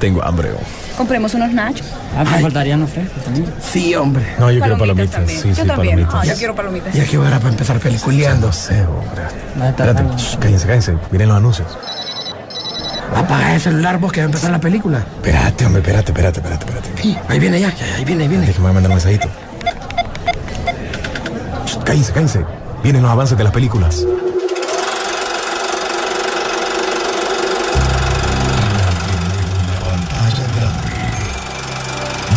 tengo hambre. oh. Compremos unos nachos. Ah, me faltarían los frescos también. Sí, hombre. No, yo quiero palomitas. también. Sí, sí, yo también. palomitas. Ah, yo quiero palomitas. Ya que hora para empezar peliculeando. No sé, hombre. Estar Espérate, shh, cállense, cállense. Miren los anuncios. Apaga el celular vos que va a empezar la película. Espérate, hombre, espérate, espérate, espérate, espérate. Sí, ahí viene ya, ya, ahí viene, ahí viene. Déjame mandar un mensajito. Shh, Cállense, cállense. Vienen los avances de las películas.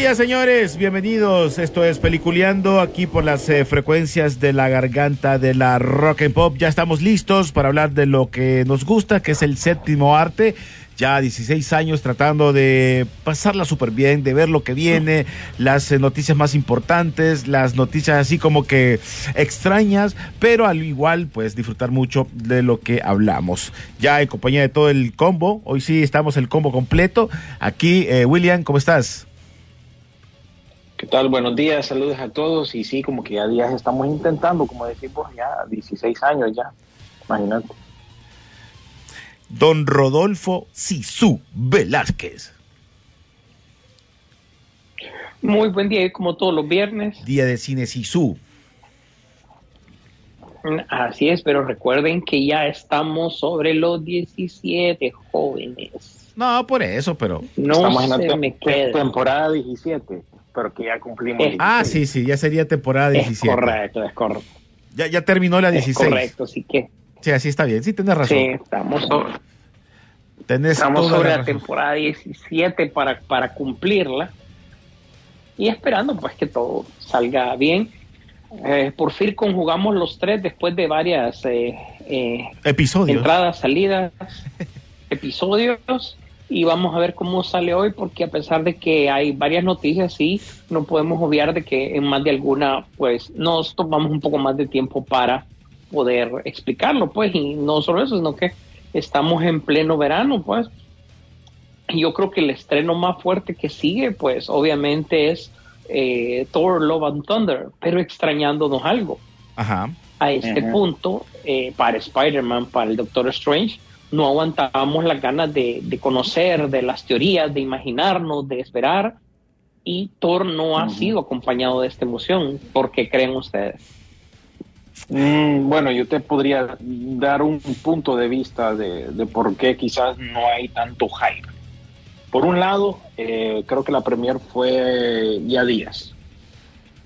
Días, señores. Bienvenidos. Esto es Peliculeando aquí por las eh, frecuencias de la garganta de la rock and pop. Ya estamos listos para hablar de lo que nos gusta, que es el séptimo arte. Ya 16 años tratando de pasarla súper bien, de ver lo que viene, las eh, noticias más importantes, las noticias así como que extrañas, pero al igual pues disfrutar mucho de lo que hablamos. Ya en compañía de todo el combo, hoy sí estamos el combo completo. Aquí, eh, William, ¿cómo estás? ¿Qué tal? Buenos días, saludos a todos. Y sí, como que ya días estamos intentando, como decimos, ya 16 años ya. Imagínate. Don Rodolfo Sisu Velázquez. Muy buen día, como todos los viernes. Día de Cine Sisu. Así es, pero recuerden que ya estamos sobre los 17 jóvenes. No, por eso, pero. No Estamos en la te- me temporada 17, pero que ya cumplimos. Ah, sí, sí, ya sería temporada Es 17. correcto, es correcto. Ya, ya terminó la Es 16. correcto, así que Sí, así está bien. Sí, tenés razón. sí, estamos, sobre, Tenés estamos toda sobre la temporada 17 para, para cumplirla y esperando pues que todo salga bien. Eh, por fin conjugamos los tres después de varias eh, eh, Episodios. entradas, salidas, episodios y vamos a ver cómo sale hoy porque a pesar de que hay varias noticias, sí, no podemos obviar de que en más de alguna, pues nos tomamos un poco más de tiempo para poder explicarlo, pues, y no solo eso, sino que estamos en pleno verano, pues. Y yo creo que el estreno más fuerte que sigue, pues, obviamente es eh, Thor, Love and Thunder, pero extrañándonos algo Ajá. a este punto, eh, para Spider-Man, para el Doctor Strange, no aguantábamos las ganas de, de conocer, de las teorías, de imaginarnos, de esperar. Y Thor no ha sido acompañado de esta emoción. ¿Por qué creen ustedes? Mm, bueno, yo te podría dar un punto de vista de, de por qué quizás no hay tanto hype. Por un lado, eh, creo que la premier fue ya días.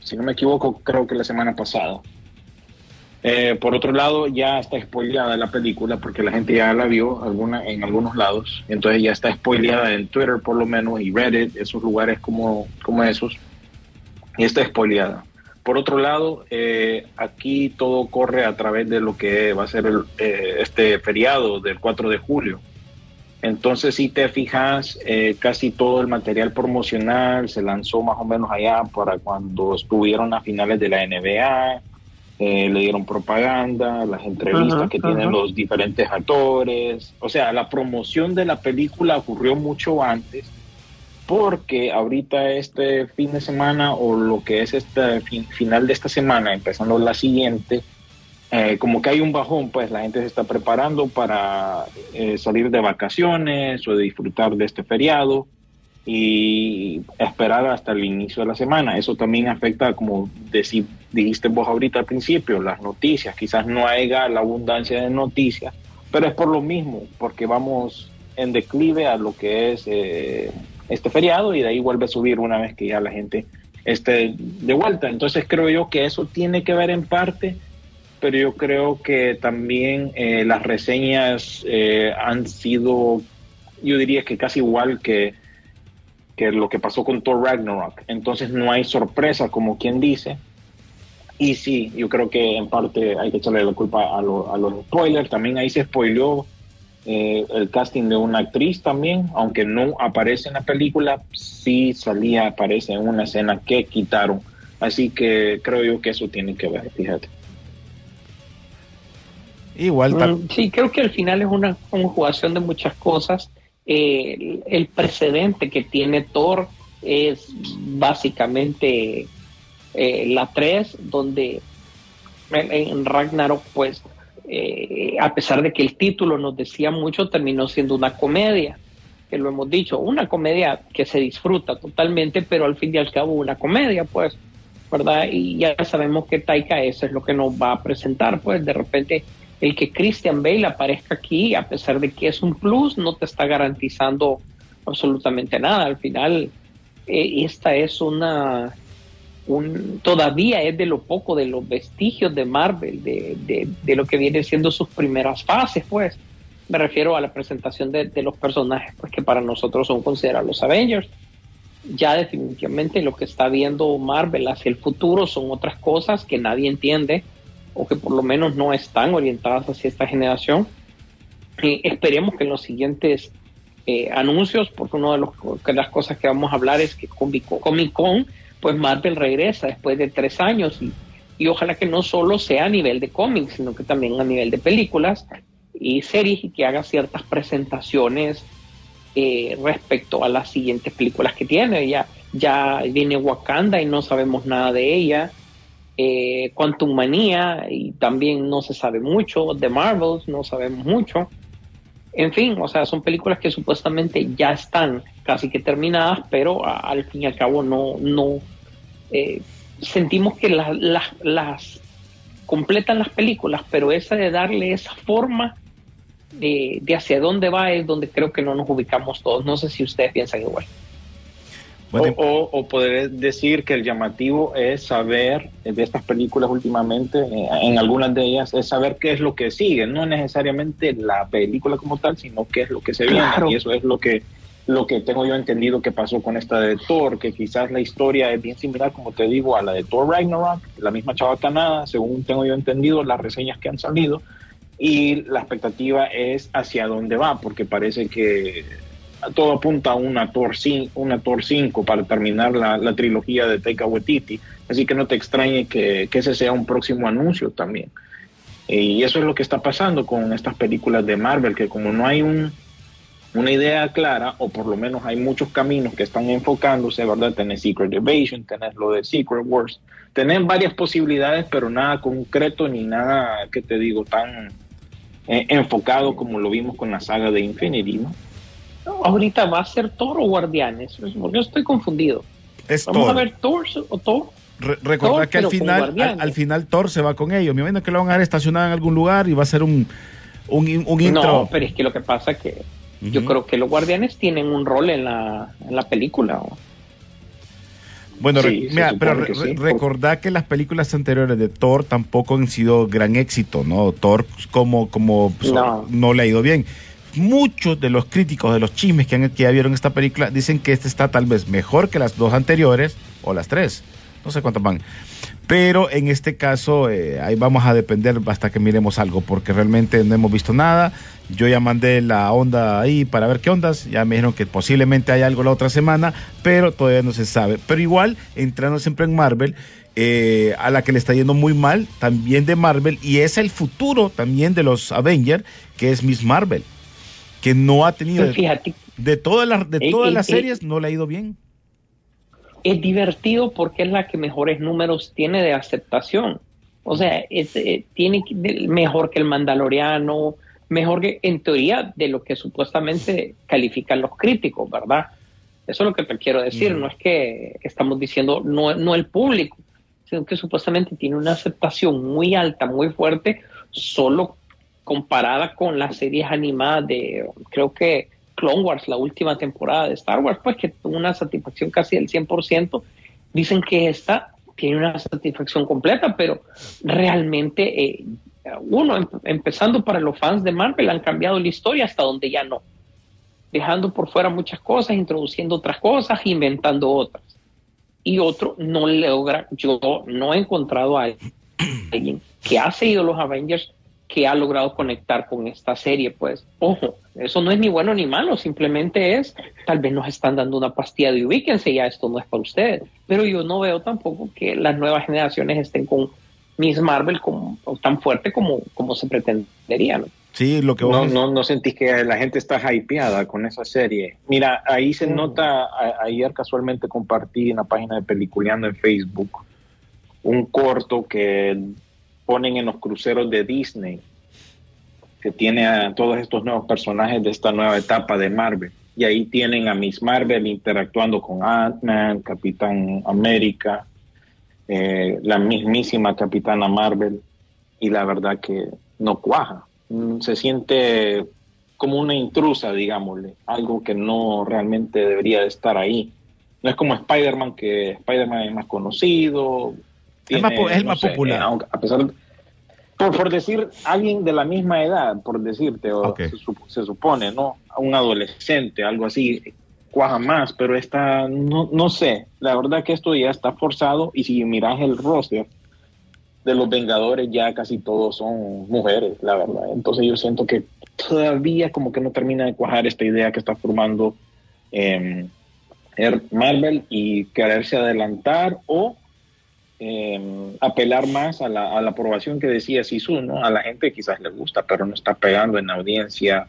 Si no me equivoco, creo que la semana pasada. Eh, por otro lado, ya está spoileada la película porque la gente ya la vio alguna, en algunos lados. Entonces ya está spoileada en Twitter por lo menos y Reddit, esos lugares como, como esos. Y está spoileada. Por otro lado, eh, aquí todo corre a través de lo que va a ser el, eh, este feriado del 4 de julio. Entonces, si te fijas, eh, casi todo el material promocional se lanzó más o menos allá para cuando estuvieron a finales de la NBA, eh, le dieron propaganda, las entrevistas Ajá, que tienen los diferentes actores. O sea, la promoción de la película ocurrió mucho antes porque ahorita este fin de semana o lo que es este fin- final de esta semana, empezando la siguiente, eh, como que hay un bajón, pues la gente se está preparando para eh, salir de vacaciones o de disfrutar de este feriado y esperar hasta el inicio de la semana. Eso también afecta, como deci- dijiste vos ahorita al principio, las noticias. Quizás no haya la abundancia de noticias, pero es por lo mismo, porque vamos en declive a lo que es eh, este feriado y de ahí vuelve a subir una vez que ya la gente esté de vuelta. Entonces creo yo que eso tiene que ver en parte, pero yo creo que también eh, las reseñas eh, han sido, yo diría que casi igual que, que lo que pasó con Thor Ragnarok. Entonces no hay sorpresa, como quien dice. Y sí, yo creo que en parte hay que echarle la culpa a, lo- a los spoilers. También ahí se spoileó eh, el casting de una actriz también, aunque no aparece en la película, sí salía, aparece en una escena que quitaron. Así que creo yo que eso tiene que ver, fíjate. Igual, Mm, Sí, creo que al final es una conjugación de muchas cosas. El, precedente que tiene Thor es básicamente eh, la 3, donde en, en Ragnarok, pues, eh, a pesar de que el título nos decía mucho, terminó siendo una comedia, que lo hemos dicho, una comedia que se disfruta totalmente, pero al fin y al cabo una comedia, pues, ¿verdad? Y ya sabemos que Taika eso es lo que nos va a presentar, pues, de repente el que Christian Bale aparezca aquí, a pesar de que es un plus, no te está garantizando absolutamente nada. Al final, eh, esta es una, un, todavía es de lo poco, de los vestigios de Marvel, de, de, de lo que viene siendo sus primeras fases, pues. Me refiero a la presentación de, de los personajes, pues que para nosotros son considerados los Avengers. Ya definitivamente lo que está viendo Marvel hacia el futuro son otras cosas que nadie entiende o que por lo menos no están orientadas hacia esta generación. Eh, esperemos que en los siguientes eh, anuncios, porque una de las cosas que vamos a hablar es que Comic Con, pues Marvel regresa después de tres años y, y ojalá que no solo sea a nivel de cómics, sino que también a nivel de películas y series y que haga ciertas presentaciones eh, respecto a las siguientes películas que tiene. Ya, ya viene Wakanda y no sabemos nada de ella. Eh, Quantum Manía y también no se sabe mucho. The Marvels no sabemos mucho. En fin, o sea, son películas que supuestamente ya están casi que terminadas, pero al fin y al cabo no, no eh, sentimos que la- las- las completan las películas, pero esa de darle esa forma de, de hacia dónde va es donde creo que no nos ubicamos todos. No sé si ustedes piensan igual. Bueno, o, o, o poder decir que el llamativo es saber de estas películas últimamente, eh, en algunas de ellas, es saber qué es lo que sigue, no necesariamente la película como tal, sino qué es lo que se viene. Claro. Y eso es lo que lo que tengo yo entendido que pasó con esta de Thor, que quizás la historia es bien similar, como te digo, a la de Thor Ragnarok, la misma chavacanada, según tengo yo entendido, las reseñas que han salido, y la expectativa es hacia dónde va, porque parece que todo apunta a una Thor 5, una Thor 5 para terminar la, trilogía de Taika Waititi, así que no te extrañe que, que ese sea un próximo anuncio también. Y eso es lo que está pasando con estas películas de Marvel, que como no hay un, una idea clara, o por lo menos hay muchos caminos que están enfocándose, ¿verdad? Tenés Secret Invasion, tenés lo de Secret Wars, tenés varias posibilidades, pero nada concreto ni nada, que te digo, tan eh, enfocado como lo vimos con la saga de Infinity, ¿no? Ahorita va a ser Thor o Guardianes, porque yo estoy confundido. es Vamos Thor. a ver Thor o Thor. Re- Thor, que al final, al, final Thor se va con ellos. Me imagino que lo van a dejar estacionado en algún lugar y va a ser un, un, in- un intro. No, pero es que lo que pasa es que yo creo que los Guardianes tienen un rol en la, en la película. ¿o? Bueno, Sí, mira, pero re- sí. que las películas anteriores de Thor tampoco han sido gran éxito, ¿no? Thor como, como pues, No. no le ha ido bien. Muchos de los críticos de los chismes que, han, que ya vieron esta película dicen que esta está tal vez mejor que las dos anteriores o las tres. No sé cuántas van. Pero en este caso, eh, ahí vamos a depender hasta que miremos algo, porque realmente no hemos visto nada. Yo ya mandé la onda ahí para ver qué ondas. Ya me dijeron que posiblemente hay algo la otra semana, pero todavía no se sabe. Pero igual, entrando siempre en Marvel, eh, a la que le está yendo muy mal, también de Marvel, y es el futuro también de los Avengers, que es Miss Marvel, que no ha tenido. Pero fíjate, De todas las, de Eh, todas eh, las eh. series, no le ha ido bien. es divertido porque es la que mejores números tiene de aceptación. O sea, es, eh, tiene mejor que el Mandaloriano, mejor que en teoría de lo que supuestamente califican los críticos, ¿verdad? Eso es lo que te quiero decir. Mm. No es que estamos diciendo no, no el público, sino que supuestamente tiene una aceptación muy alta, muy fuerte, solo comparada con las series animadas de, creo que Clone Wars, la última temporada de Star Wars, pues que tuvo una satisfacción casi del 100%, dicen que esta tiene una satisfacción completa, pero realmente eh, uno, em- empezando para los fans de Marvel, han cambiado la historia hasta donde ya no, dejando por fuera muchas cosas, introduciendo otras cosas, inventando otras. Y otro no logra, yo no he encontrado a alguien que ha seguido los Avengers que ha logrado conectar con esta serie, pues, ojo, eso no es ni bueno ni malo, simplemente es, tal vez nos están dando una pastilla de ubíquense, ya esto no es para ustedes, pero yo no veo tampoco que las nuevas generaciones estén con Miss Marvel como, tan fuerte como, como se pretendería, ¿no? Sí, lo que No, vos... no, no sentís que la gente está hypeada con esa serie. Mira, ahí se nota, a- ayer casualmente compartí en la página de Peliculeando en Facebook un corto que ponen en los cruceros de Disney, que tiene a todos estos nuevos personajes de esta nueva etapa de Marvel. Y ahí tienen a Miss Marvel interactuando con Ant-Man, Capitán América, eh, la mismísima Capitana Marvel, y la verdad que no cuaja. Mm, Se siente como una intrusa, digámosle, algo que no realmente debería de estar ahí. No es como Spider-Man, que Spider-Man es más conocido. Es más es más sé, popular. eh, a pesar de- por, por decir alguien de la misma edad, por decirte, o se, sup- se supone, ¿no? A un adolescente, algo así, cuaja más, pero esta, no, no sé, la verdad que esto ya está forzado y si miras el roster de los Vengadores ya casi todos son mujeres, la verdad. Entonces yo siento que todavía como que no termina de cuajar esta idea que está formando eh, er- Marvel y quererse adelantar o eh, apelar más a la, a la aprobación que decía Sisu, ¿no? A la gente quizás le gusta, pero no está pegando en audiencia.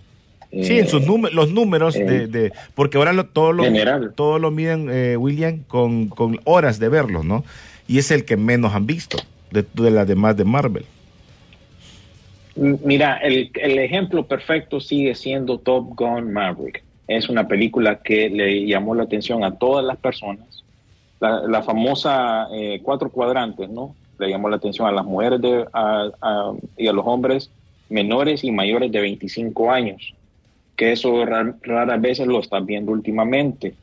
Sí, eh, en sus números, los números de, eh, de- porque ahora lo, todo lo general. todo lo miden eh, William con, con horas de verlos, ¿no? Y es el que menos han visto de, de las demás de Marvel. Mira, el, el ejemplo perfecto sigue siendo Top Gun Maverick. Es una película que le llamó la atención a todas las personas. La, famosa eh, cuatro cuadrantes, ¿no? Le llamó la atención a las mujeres de- a- y a los hombres menores y mayores de 25 años. Que eso ra- raras veces lo estás viendo últimamente.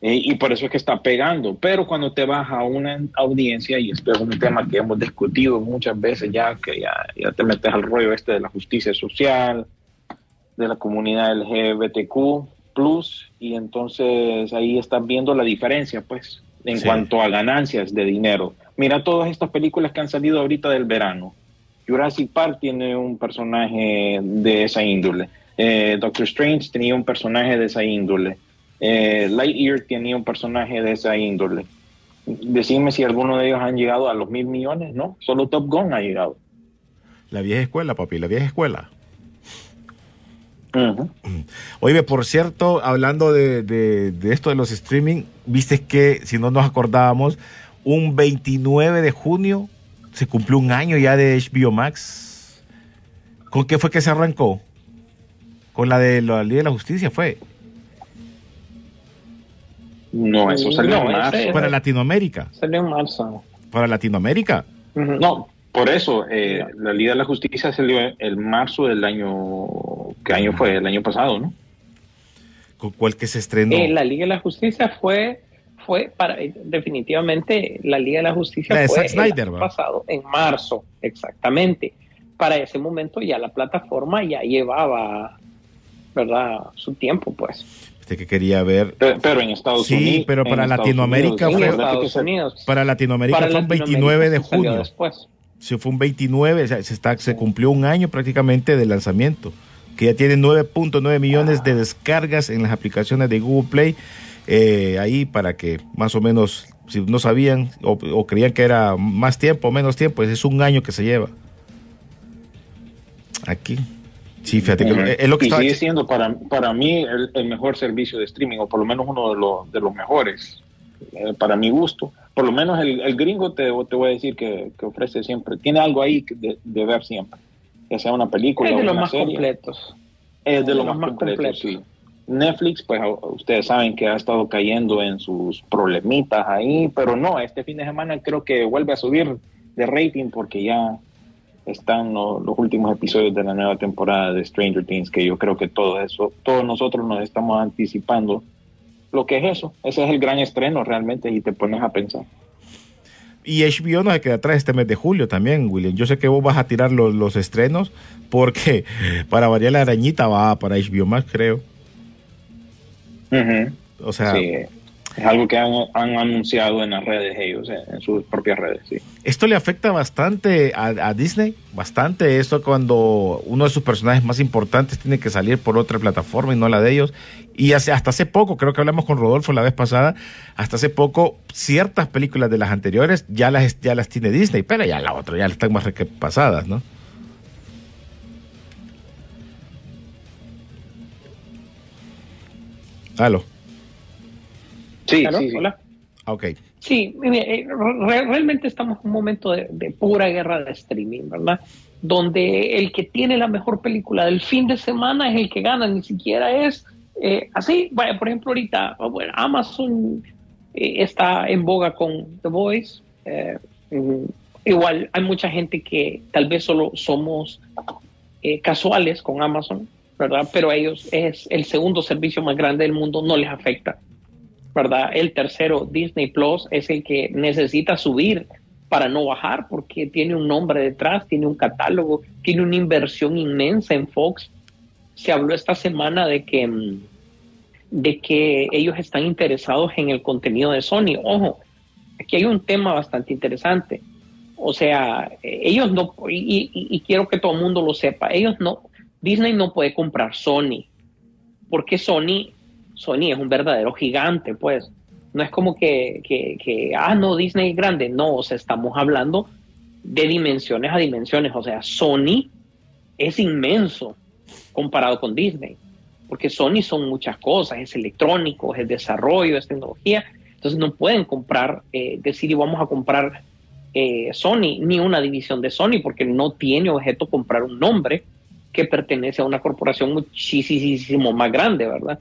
Eh, y por eso es que está pegando. Pero cuando te vas a una audiencia, y esto es un tema que hemos discutido muchas veces ya, que ya, ya te metes al rollo este de la justicia social, de la comunidad LGBTQ, y entonces ahí estás viendo la diferencia, pues, en Sí. cuanto a ganancias de dinero. Mira todas estas películas que han salido ahorita del verano. Jurassic Park tiene un personaje de esa índole. Eh, Doctor Strange tenía un personaje de esa índole. Eh, Lightyear tenía un personaje de esa índole. Decime si alguno de ellos han llegado a los mil millones, ¿no? Solo Top Gun ha llegado. La vieja escuela, papi, la vieja escuela. Oye, por cierto, hablando de, de- de esto de los streaming, viste que, si no nos acordábamos, un 29 de junio se cumplió un año ya de HBO Max. ¿Con qué fue que se arrancó? Con la de la Ley de la Justicia, fue. No, eso salió No, en marzo. Para Latinoamérica. Salió en marzo. Para Latinoamérica. No, por eso, eh, la Liga de la Justicia salió el marzo del año, ¿qué año fue? El año pasado, ¿no? ¿Con cuál que se estrenó? Eh, la Liga de la Justicia fue, fue para, eh, definitivamente, la Liga de la Justicia La de fue Snyder, el año pasado, en marzo, exactamente. Para ese momento ya la plataforma ya llevaba, ¿verdad? Su tiempo, pues. Este que quería ver. Pe- Pero en Estados Sí, Unidos. pero para Estados Latinoamérica Unidos, fue-. Para Latinoamérica Para fue un Latinoamérica 29 de sí junio. Después. Se fue un 29, o sea, se, está, se cumplió un año prácticamente de lanzamiento, que ya tiene 9.9 millones de descargas en las aplicaciones de Google Play, eh, ahí para que más o menos, si no sabían o, o creían que era más tiempo o menos tiempo, ese es un año que se lleva. Aquí. Sí, fíjate, que es lo que y estaba... sigue siendo para, para mí el, el mejor servicio de streaming, o por lo menos uno de, los de los mejores, eh, para mi gusto. Por lo menos el, el gringo te, te voy a decir que, que ofrece siempre, tiene algo ahí que de, de ver siempre, ya sea una película Es o de los una más serie. completos. Es de los más, completos, sí. Netflix, pues ustedes saben que ha estado cayendo en sus problemitas ahí, pero no, este fin de semana creo que vuelve a subir de rating porque ya están lo- los últimos episodios de la nueva temporada de Stranger Things, que yo creo que todo eso, todos nosotros nos estamos anticipando lo que es eso. Ese es el gran estreno realmente y te pones a pensar. Y HBO no se queda atrás este mes de julio también, William. Yo sé que vos vas a tirar los, los estrenos porque para variar la arañita va para HBO más, creo. O sea, Sí, es algo que han, han anunciado en las redes ellos, en sus propias redes, sí. esto le afecta bastante a, Disney, bastante esto cuando uno de sus personajes más importantes tiene que salir por otra plataforma y no la de ellos. Y hace, hasta hace poco, creo que hablamos con Rodolfo la vez pasada, hasta hace poco ciertas películas de las anteriores ya las, ya las tiene Disney, pero ya la otra ya están más pasadas, ¿no? Aló, Sí, ¿Aló? sí, sí. Hola. ok. Sí, mire, eh, re- realmente estamos en un momento de, de pura guerra de streaming, ¿verdad? Donde el que tiene la mejor película del fin de semana es el que gana, ni siquiera es eh, así. Vaya, por ejemplo, ahorita, oh, bueno, Amazon eh, está en boga con The Voice. eh, mm, igual hay mucha gente que tal vez solo somos eh, casuales con Amazon, ¿verdad? Pero a ellos es el segundo servicio más grande del mundo, no les afecta. ¿Verdad? El tercero, Disney Plus, es el que necesita subir para no bajar porque tiene un nombre detrás, tiene un catálogo, tiene una inversión inmensa en Fox. Se habló esta semana de que, mm, de que ellos están interesados en el contenido de Sony. Ojo, aquí hay un tema bastante interesante. O sea, eh, ellos no, y, y- y quiero que todo el mundo lo sepa, ellos no, Disney no puede comprar Sony, porque Sony, Sony es un verdadero gigante, pues. No es como que, ah, no, Disney es grande. No, o sea, estamos hablando de dimensiones a dimensiones. O sea, Sony es inmenso comparado con Disney, porque Sony son muchas cosas, es electrónico, es desarrollo, es tecnología. Entonces no pueden comprar, eh, decir, vamos a comprar eh, Sony, ni una división de Sony, porque no tiene objeto comprar un nombre que pertenece a una corporación muchísimo más grande, ¿verdad?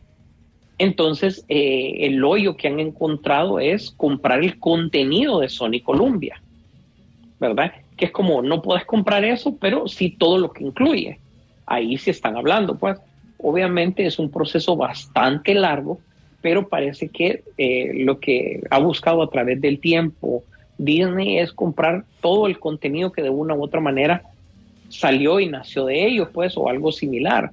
Entonces, eh, el hoyo que han encontrado es comprar el contenido de Sony Columbia, ¿verdad? Que es como, no puedes comprar eso, pero sí todo lo que incluye. Ahí sí están hablando, pues. Obviamente es un proceso bastante largo, pero parece que eh, lo que ha buscado a través del tiempo Disney es comprar todo el contenido que de una u otra manera salió y nació de ellos, pues, o algo similar.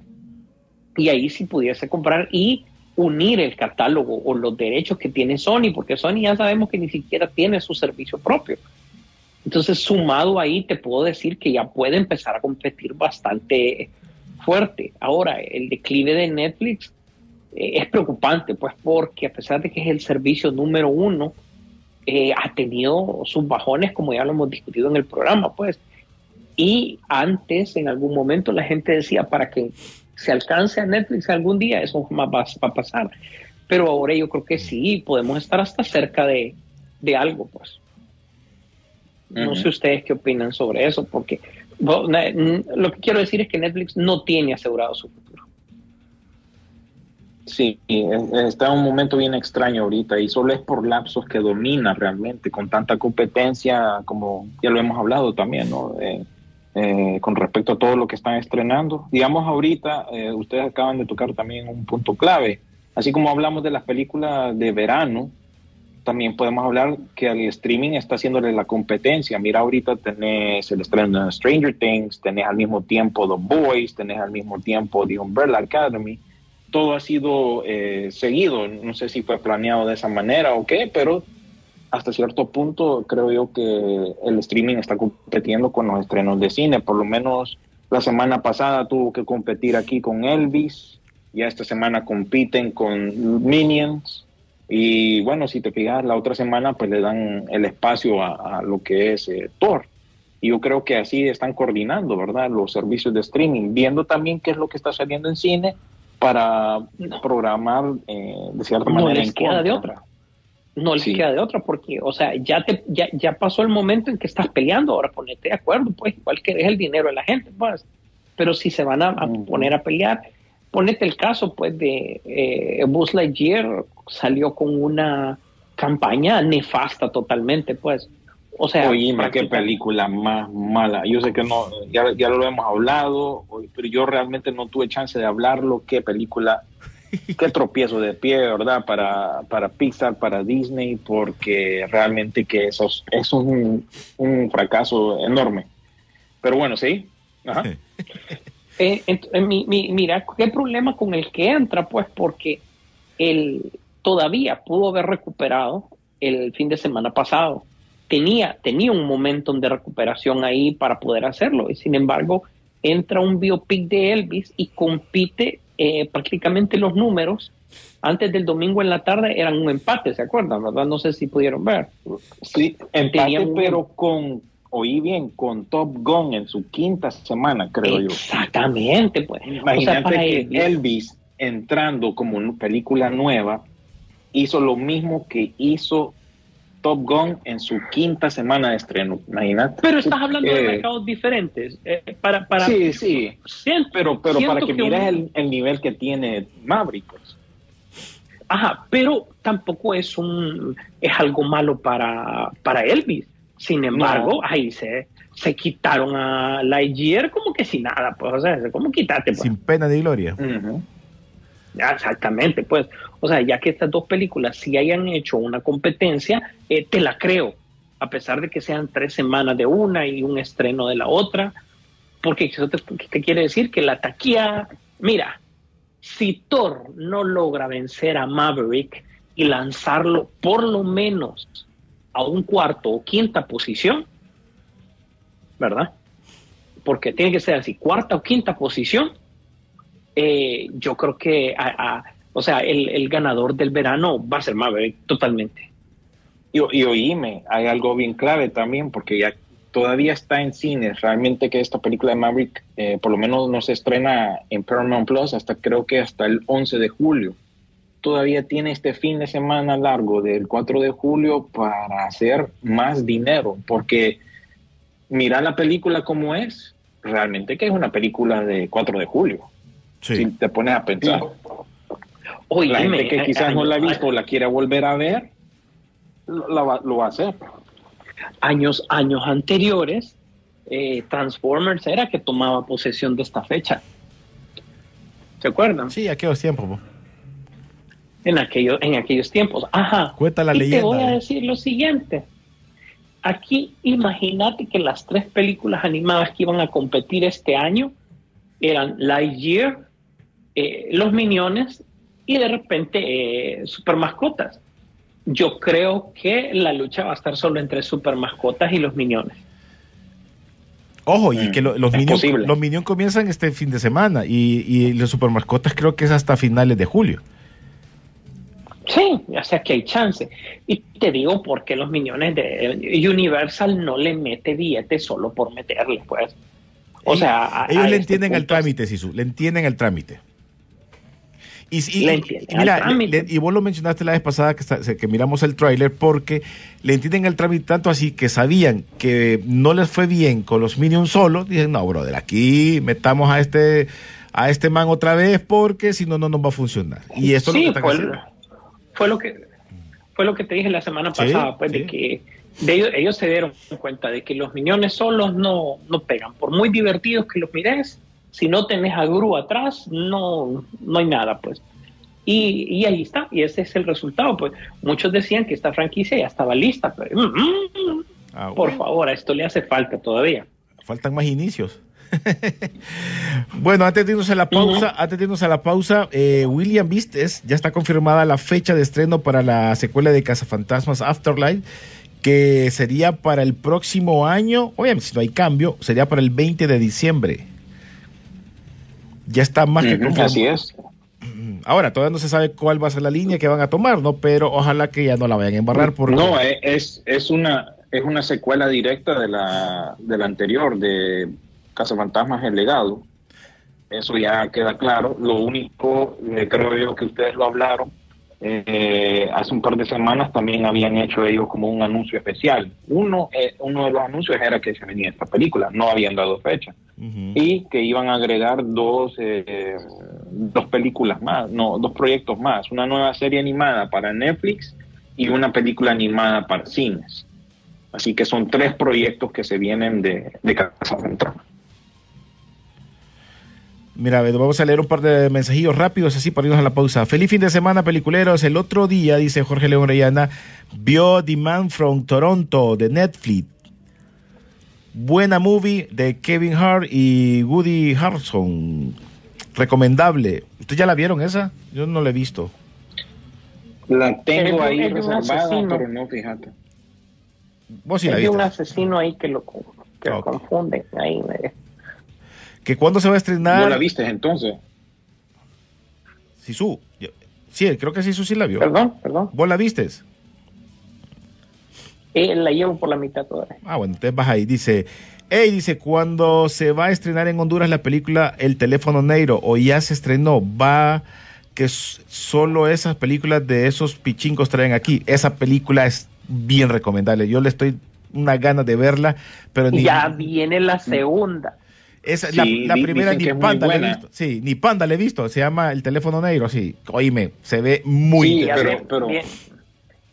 Y ahí sí pudiese comprar y unir el catálogo o los derechos que tiene Sony, porque Sony ya sabemos que ni siquiera tiene su servicio propio. Entonces, sumado ahí, te puedo decir que ya puede empezar a competir bastante fuerte. Ahora, el declive de Netflix eh, es preocupante, pues porque a pesar de que es el servicio número uno, eh, ha tenido sus bajones, como ya lo hemos discutido en el programa, pues. Y antes, en algún momento, la gente decía, para que se alcance a Netflix algún día, eso jamás va, va a pasar. Pero ahora yo creo que sí, podemos estar hasta cerca de, de algo, pues. No sé ustedes qué opinan sobre eso, porque lo que quiero decir es que Netflix no tiene asegurado su futuro. Sí, es- está en un momento bien extraño ahorita y solo es por lapsos que domina realmente, con tanta competencia, como ya lo hemos hablado también, ¿no? Eh, eh, con respecto a todo lo que están estrenando. Digamos, ahorita eh, ustedes acaban de tocar también un punto clave. Así como hablamos de las películas de verano, también podemos hablar que el streaming está haciéndole la competencia. Mira, ahorita tenés el estreno de Stranger Things, tenés al mismo tiempo The Boys, tenés al mismo tiempo The Umbrella Academy. Todo ha sido eh, seguido. No sé si fue planeado de esa manera o qué, pero hasta cierto punto creo yo que el streaming está compitiendo con los estrenos de cine. Por lo menos la semana pasada tuvo que competir aquí con Elvis. Ya esta semana compiten con Minions. Y bueno, si te fijas, la otra semana pues le dan el espacio a, a lo que es eh, Thor. Y yo creo que así están coordinando, ¿verdad? Los servicios de streaming, viendo también qué es lo que está saliendo en cine para programar eh, de cierta No manera. les en queda de otra. No les Sí. queda de otra, porque, o sea, ya, te, ya, ya pasó el momento en que estás peleando, ahora ponete de acuerdo, pues, igual que es el dinero de la gente, pues. Pero si se van a, poner a pelear, ponete el caso, pues, de eh, Buzz Lightyear salió con una campaña nefasta totalmente, pues. O sea, Oíme, qué película más mala. Yo sé que no, ya, ya lo hemos hablado, pero yo realmente no tuve chance de hablarlo. Qué película qué tropiezo de pie, ¿verdad? Para, para Pixar, para Disney, porque realmente que eso es, eso es un, un fracaso enorme. Pero bueno, sí. Ajá. Eh, eh, mi- mi- mira, qué problema con el que entra, pues, porque él todavía pudo haber recuperado el fin de semana pasado. Tenía, tenía un momento de recuperación ahí para poder hacerlo. Y sin embargo, entra un biopic de Elvis y compite eh, prácticamente los números. Antes del domingo en la tarde eran un empate, ¿se acuerdan? ¿Verdad? No sé si pudieron ver. Sí, empate, un- pero con, oí bien, con Top Gun en su quinta semana, creo yo. Exactamente, pues. O sea, Imagínate que Elvis- Elvis entrando como una película nueva hizo lo mismo que hizo Top Gun en su quinta semana de estreno. Imagínate. Pero estás hablando de Eh, mercados diferentes. eh, para, para, Sí, sí. siento- Pero, pero siento para que, mires un- el, el nivel que tiene Maverick. pues. Ajá, pero tampoco es un es algo malo para, para Elvis. Sin embargo, No. ahí se, se quitaron a Lightyear como que sin nada, pues, o sea, ¿cómo quitarte? Pues? Sin pena ni gloria. Ya, exactamente, pues. O sea, ya que estas dos películas sí hayan hecho una competencia, eh, te la creo, a pesar de que sean tres semanas de una y un estreno de la otra, porque eso quiere decir que la taquilla, mira, si Thor no logra vencer a Maverick y lanzarlo por lo menos a un cuarto o quinta posición, ¿verdad? Porque tiene que ser así, cuarta o quinta posición, eh, yo creo que, o sea, el, el ganador del verano va a ser Maverick totalmente. Y, y oíme, hay algo bien clave también, porque ya todavía está en cines. Realmente que esta película de Maverick, eh, por lo menos no se estrena en Paramount Plus hasta creo que hasta el 11 de julio. Todavía tiene este fin de semana largo del 4 de julio para hacer más dinero, porque mira la película como es, realmente que es una película de 4 de julio. Sí. Si te pones a pensar. Oye, La gente que quizás no la ha visto o la quiera volver a ver, lo, la va, lo va a hacer. años, años anteriores, eh, Transformers era que tomaba posesión de esta fecha. ¿Se acuerdan? Sí, aquellos tiempos. po. En, aquellos en aquellos tiempos. Ajá. Cuenta la y leyenda. Te voy a eh. decir lo siguiente. Aquí, imagínate que las tres películas animadas que iban a competir este año eran Lightyear, eh, Los Miniones y de repente eh, Super Mascotas. Yo creo que la lucha va a estar solo entre Super Mascotas y Los Miniones. Ojo, y Mm, que lo- los, Minions, los Minions comienzan este fin de semana y, y los supermascotas creo que es hasta finales de julio. Sí, o sea que hay chance. Y te digo por qué los millones de Universal no le mete billetes solo por meterle, pues. O Ellos- sea, a- ellos a le este entienden el punto- trámite, Sisu, le entienden el trámite. Y, y- Le y- entienden y mira, le- y vos lo mencionaste la vez pasada que, está- que miramos el tráiler porque le entienden el trámite tanto así que sabían que no les fue bien con los Minions solo. Dicen, no, brother, aquí metamos a este a este man otra vez porque si no, no nos va a funcionar. Y eso sí, es lo que fue, fue lo que fue lo que te dije la semana Sí, pasada, pues sí. de que de ellos, ellos se dieron cuenta de que los millones solos no, no pegan. Por muy divertidos que los mires, si no tenés a Gru atrás, no, no hay nada, pues. Y, y ahí está, y ese es el resultado. Pues muchos decían que esta franquicia ya estaba lista, pero mm, mm, Ah, por bueno, favor, a esto le hace falta todavía. faltan más inicios. bueno, antes de irnos a la pausa, antes de irnos a la pausa, eh, William Vistes ya está confirmada la fecha de estreno para la secuela de Cazafantasmas Afterlife, que sería para el próximo año. Obviamente, si no hay cambio, sería para el 20 de diciembre. Ya está más que confirmado. Así es. Ahora, todavía no se sabe cuál va a ser la línea que van a tomar, ¿no? Pero ojalá que ya no la vayan a embarrar porque No, eh, es, es, una, es una secuela directa de la, de la anterior, de Cazafantasmas El Legado. Eso ya queda claro. Lo único, eh, creo yo que ustedes lo hablaron, eh, hace un par de semanas también habían hecho ellos como un anuncio especial. Uno, eh, uno de los anuncios era que se venía esta película, no habían dado fecha. Y que iban a agregar dos, eh, dos películas más, no, dos proyectos más, una nueva serie animada para Netflix y una película animada para cines. Así que son tres proyectos que se vienen de, de Casa Central. Mira, vamos a leer un par de mensajillos rápidos así para irnos a la pausa. Feliz fin de semana, peliculeros. El otro día, dice Jorge León Reyana, vio The Man from Toronto de Netflix. Buena movie de Kevin Hart y Woody Harrelson. Recomendable. ¿Ustedes ya la vieron esa? Yo no la he visto. La tengo ahí reservada, pero no, fíjate. Vos sí la Hay un asesino ahí que lo, que lo confunden. Ahí, eh. ¿Que cuándo se va a estrenar? ¿No la viste entonces? Sisu. Sí, creo que Sisu sí la vio. Perdón, perdón. ¿Vos la vistes? Eh, la llevo por la mitad todavía. Ah, bueno, entonces vas ahí. Dice, hey, dice, cuando se va a estrenar en Honduras la película El teléfono negro o ya se estrenó, va que solo esas películas de esos pichincos traen aquí. Esa película es bien recomendable. Yo le estoy una gana de verla, pero ni Ya viene la segunda. Esa, Sí, la, la di- primera ni es panda le he visto. Sí, ni panda le he visto. Se llama El teléfono negro, sí. Oíme, se ve muy Sí, pero- Bien, pero- bien.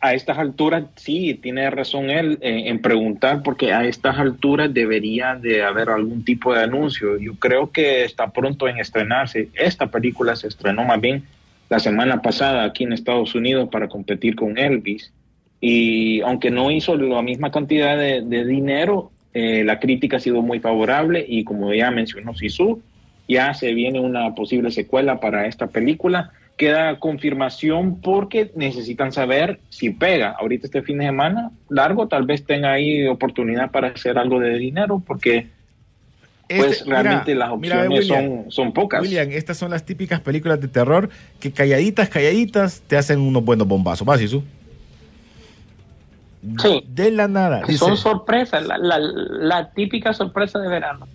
A estas alturas, sí, tiene razón él eh, en preguntar, porque a estas alturas debería de haber algún tipo de anuncio. Yo creo que está pronto en estrenarse. Esta película se estrenó más bien la semana pasada aquí en Estados Unidos para competir con Elvis. Y aunque no hizo la misma cantidad de, de dinero, eh, la crítica ha sido muy favorable y como ya mencionó Sisu, ya se viene una posible secuela para esta película. Queda confirmación porque necesitan saber si pega. Ahorita este fin de semana largo tal vez tenga ahí oportunidad para hacer algo de dinero porque pues Este- mira, realmente las mira, opciones William, son, son pocas. William, estas son las típicas películas de terror que calladitas, calladitas te hacen unos buenos bombazos. ¿Vas, Isu? Sí. De la nada. Dice, son sorpresas, la, la, la típica sorpresa de verano.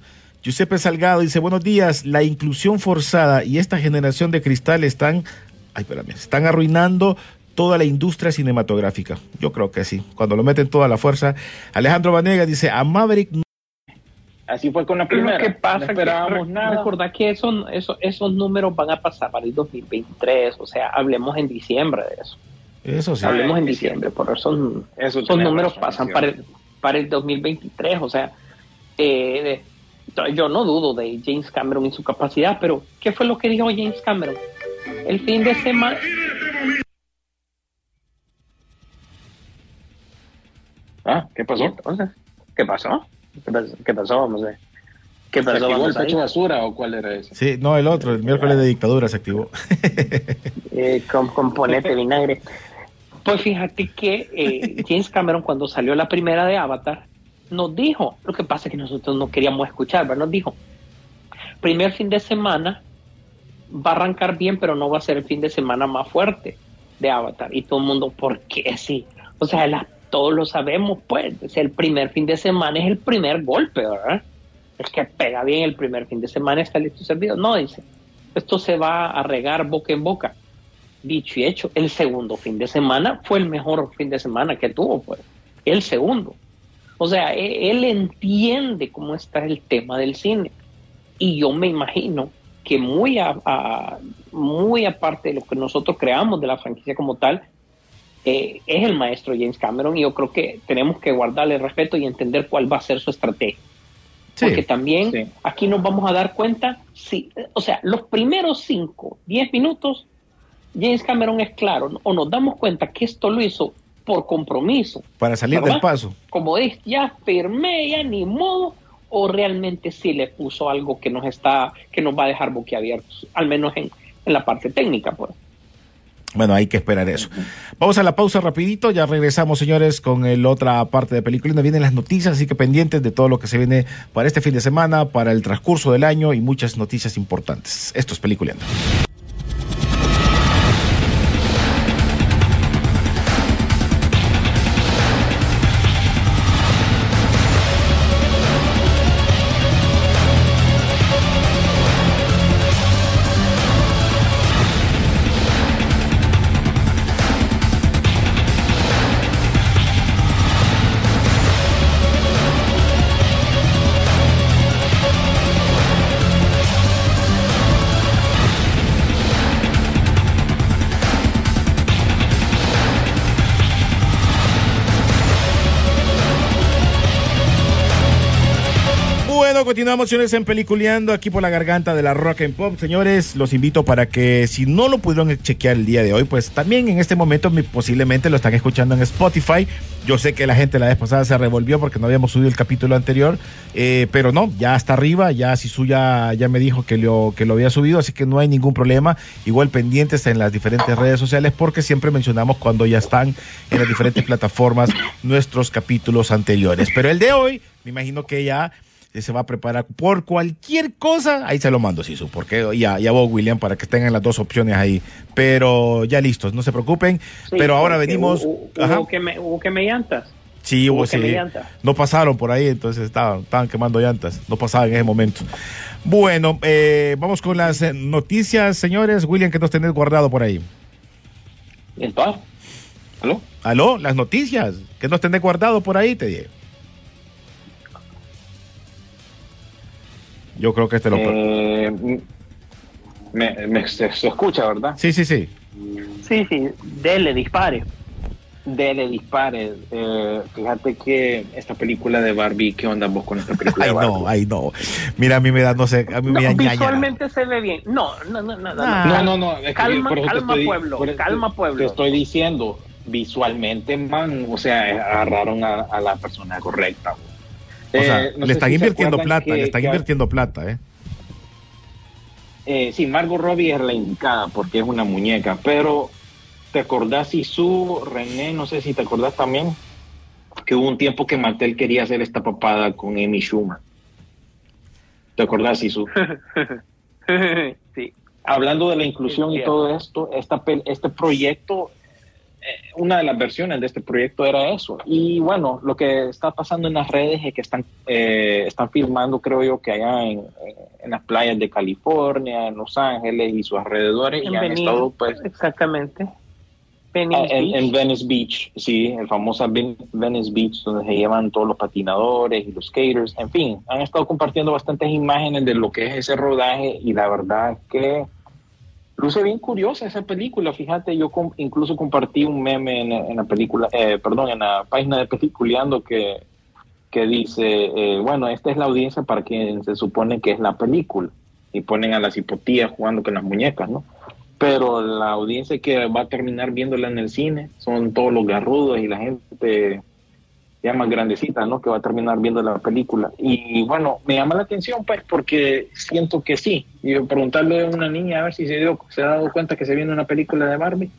Giuseppe Salgado dice, buenos días, la inclusión forzada y esta generación de cristal están, ay, espérame, están arruinando toda la industria cinematográfica. Yo creo que sí, cuando lo meten toda la fuerza. Alejandro Vanega dice, a Maverick no Así fue con la Lo primera. que pasa no esperábamos nada. recordad que esos, esos, esos números van a pasar para el 2023, o sea, hablemos en diciembre de eso. Eso sí. hablemos en diciembre, por eso son- Eso esos números razón, pasan para el, para el 2023, o sea, eh, de- yo no dudo de James Cameron y su capacidad, pero ¿qué fue lo que dijo James Cameron? El fin de semana... Ah, ¿qué ¿Y pasó? entonces? ¿Qué pasó? ¿Qué pasó? ¿Qué pasó? Vamos a ver. ¿Qué ¿Se pasó? activó el pecho basura o cuál era ese? Sí, no, el otro, el miércoles de dictadura se activó. eh, con componente vinagre. Pues fíjate que eh, James Cameron cuando salió la primera de Avatar nos dijo, lo que pasa es que nosotros no queríamos escuchar, pero nos dijo, primer fin de semana va a arrancar bien, pero no va a ser el fin de semana más fuerte de Avatar. Y todo el mundo, ¿por qué sí? O sea, todos lo sabemos, pues, es el primer fin de semana es el primer golpe, ¿verdad? El que pega bien el primer fin de semana está listo servido. No, dice, esto se va a regar boca en boca. Dicho y hecho, el segundo fin de semana fue el mejor fin de semana que tuvo, pues. El segundo. O sea, e- él entiende cómo está el tema del cine. Y yo me imagino que muy, a- a- muy aparte de lo que nosotros creamos de la franquicia como tal, eh, es el maestro James Cameron y yo creo que tenemos que guardarle respeto y entender cuál va a ser su estrategia. Sí. Porque también Sí. aquí nos vamos a dar cuenta, si, o sea, los primeros 5, 10 minutos, James Cameron es claro, o nos damos cuenta que esto lo hizo por compromiso, Para salir ¿Verdad? del paso. como es, ya firmé, ya ni modo, o realmente sí le puso algo que nos está, que nos va a dejar boquiabiertos, al menos en, en la parte técnica, pues. Bueno, hay que esperar eso. Vamos a la pausa rapidito, ya regresamos, señores, con el otra parte de película. Nos vienen las noticias, así que pendientes de todo lo que se viene para este fin de semana, para el transcurso del año y muchas noticias importantes. Esto es Peliculeando. Continuamos señores en Peliculeando aquí por la garganta de la Rock and Pop. Señores, los invito para que si no lo pudieron chequear el día de hoy, pues también en este momento posiblemente lo están escuchando en Spotify. Yo sé que la gente la vez pasada se revolvió porque no habíamos subido el capítulo anterior, eh, pero no, ya está arriba, ya Sisu ya, ya me dijo que lo, que lo había subido, así que no hay ningún problema. Igual pendientes en las diferentes redes sociales porque siempre mencionamos cuando ya están en las diferentes plataformas nuestros capítulos anteriores. Pero el de hoy, me imagino que ya se va a preparar por cualquier cosa, ahí se lo mando, Sisu, porque ya, ya vos, William, para que tengan las dos opciones ahí. Pero ya listos, no se preocupen. Sí, pero ahora venimos. Hubo, Ajá. hubo que me, hubo que me llantas. Sí, hubo hubo, que sí. me. No pasaron por ahí, entonces estaban, estaban quemando llantas. No pasaban en ese momento. Bueno, eh, vamos con las eh, noticias, señores. William, ¿qué nos tenés guardado por ahí? ¿Y entonces? ¿Aló? ¿Aló? Las noticias. ¿Qué nos tenés guardado por ahí? Te dije. Yo creo que este lo. Eh, me, me- se, se escucha, ¿verdad? Sí, sí, sí. Sí, sí, dele, dispare. Dele dispare. Eh, fíjate que esta película de Barbie, ¿qué onda vos con esta película Ay, de Barbie? no, ay, no. Mira, a mí me da, no sé, a mí No, me da visualmente se ve bien. No, no, no, no. no, Ah. No, no, no. es que Calma, calma, estoy- pueblo, por calma, te- pueblo. Te estoy diciendo, visualmente, man, o sea, agarraron a, a la persona correcta. O sea, Eh, no le están si invirtiendo plata, que- le están que- invirtiendo plata, ¿eh? Eh, sí, Margot Robbie es la indicada porque es una muñeca, pero ¿te acordás si su René, no sé si te acordás también, que hubo un tiempo que Mattel quería hacer esta papada con Amy Schumer? ¿Te acordás, Sisu? sí. Hablando de la inclusión y todo esto, esta, este proyecto, una de las versiones de este proyecto era eso. Y bueno, lo que está pasando en las redes es que están, eh, están filmando, creo yo, que allá en, en las playas de California, en Los Ángeles y sus alrededores, y En han Venice, estado pues Exactamente. Ah, Venice en. Venice Beach, sí, el famoso Ven- Venice Beach, donde se llevan todos los patinadores y los skaters, en fin, han estado compartiendo bastantes imágenes de lo que es ese rodaje y la verdad que luce bien curiosa esa película, fíjate, yo incluso compartí un meme en, en la película, eh, perdón, en la página de Peliculeando que, que dice, eh, bueno, esta es la audiencia para quien se supone que es la película, y ponen a las hipotías jugando con las muñecas, ¿no? pero la audiencia que va a terminar viéndola en el cine son todos los garrudos y la gente ya más grandecita, ¿no? Que va a terminar viendo la película. Y bueno, me llama la atención, pues, porque siento que sí. Y preguntarle a una niña a ver si se, dio, se ha dado cuenta que se viene una película de Barbie,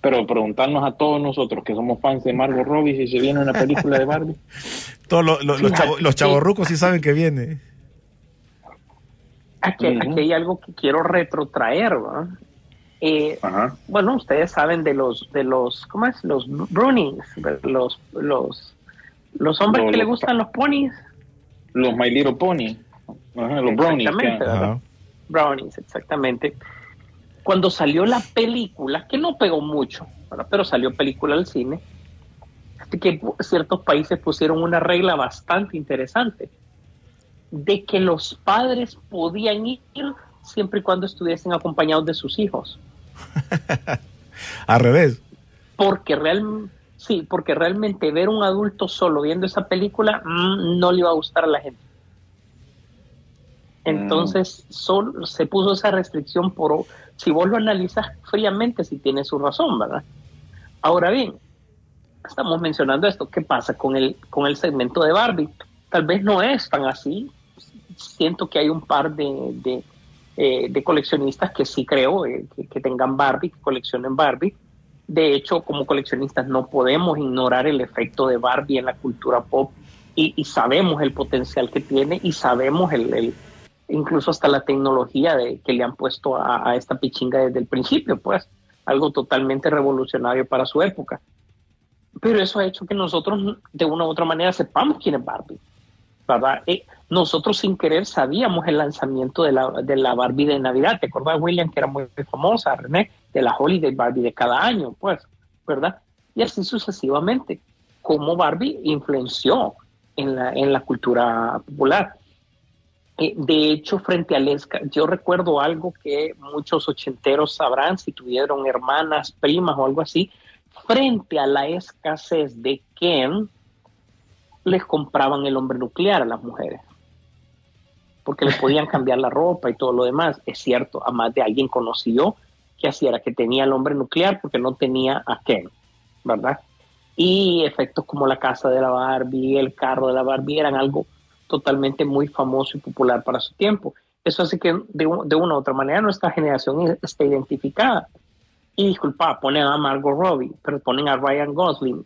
pero preguntarnos a todos nosotros que somos fans de Margot Robbie si se viene una película de Barbie. Todos lo- lo- los, chavo- los sí. chavorrucos sí saben que viene. Aquí, aquí hay algo que quiero retrotraer, ¿va? Eh, Ajá. bueno, ustedes saben de los, de los, ¿cómo es? Los Brunings, los, los, los hombres Los- que le gustan los ponis. Los My Little Pony, Ajá, los brownies. Exactamente. Brownies, exactamente. Cuando salió la película, que no pegó mucho, ¿verdad? pero salió película al cine, que ciertos países pusieron una regla bastante interesante de que los padres podían ir siempre y cuando estuviesen acompañados de sus hijos. Al revés. Porque real, sí, porque realmente ver un adulto solo viendo esa película mm, no le iba a gustar a la gente. Entonces, sol- se puso esa restricción por, si vos lo analizas fríamente, si tiene su razón, ¿verdad? Ahora bien, estamos mencionando esto, ¿qué pasa con el, con el segmento de Barbie? Tal vez no es tan así. Siento que hay un par de, de, eh, de coleccionistas que sí creo eh, que, que tengan Barbie, que coleccionen Barbie. De hecho, como coleccionistas no podemos ignorar el efecto de Barbie en la cultura pop y, y sabemos el potencial que tiene y sabemos el, el- incluso hasta la tecnología de, que le han puesto a, a esta pichinga desde el principio, pues algo totalmente revolucionario para su época. Pero eso ha hecho que nosotros de una u otra manera sepamos quién es Barbie. ¿verdad? Eh, nosotros sin querer sabíamos el lanzamiento de la, de la Barbie de Navidad. ¿Te acuerdas, William, que era muy famosa, René? De la Holiday Barbie de cada año, pues, ¿verdad? Y así sucesivamente. Cómo Barbie influenció en la, en la cultura popular. Eh, de hecho, frente al esca, yo recuerdo algo que muchos ochenteros sabrán si tuvieron hermanas, primas o algo así. Frente a la escasez de Ken, les compraban el hombre nuclear a las mujeres. porque le podían cambiar la ropa y todo lo demás. Es cierto, a más de alguien conoció que así era, que tenía el hombre nuclear porque no tenía a Ken, ¿verdad? Y efectos como la casa de la Barbie, el carro de la Barbie eran algo totalmente muy famoso y popular para su tiempo. Eso hace que de, de una u otra manera nuestra generación esté identificada. Y disculpa, ponen a Margot Robbie, pero ponen a Ryan Gosling,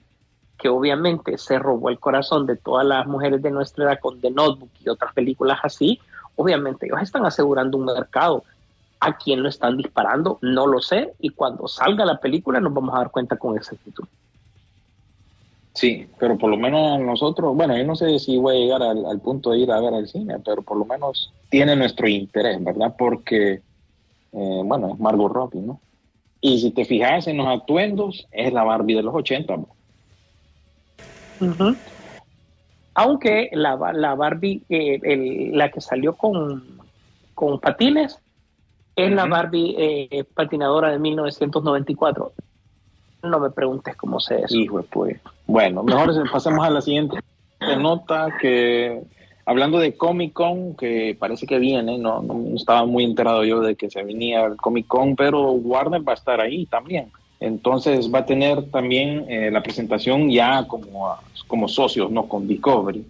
que obviamente se robó el corazón de todas las mujeres de nuestra edad con The Notebook y otras películas así. Obviamente ellos están asegurando un mercado. ¿A quién lo están disparando? No lo sé. Y cuando salga la película nos vamos a dar cuenta con exactitud. Sí, pero por lo menos nosotros, bueno, yo no sé si voy a llegar al, al, punto de ir a ver al cine, pero por lo menos tiene nuestro interés, ¿verdad? Porque, eh, bueno, es Margot Robbie, ¿no? Y si te fijas en los atuendos, es la Barbie de los 80. Uh -huh. Aunque la, la Barbie, eh, el, la que salió con, con patines, es uh -huh. la Barbie eh, patinadora de 1994. No me preguntes cómo se eso. Hijo pues. Bueno, mejor pasemos a la siguiente nota que hablando de Comic Con, que parece que viene, no, no, estaba muy enterado yo de que se venía el Comic Con, pero Warner va a estar ahí también. Entonces va a tener también eh, la presentación ya como, como socios, no con Discovery.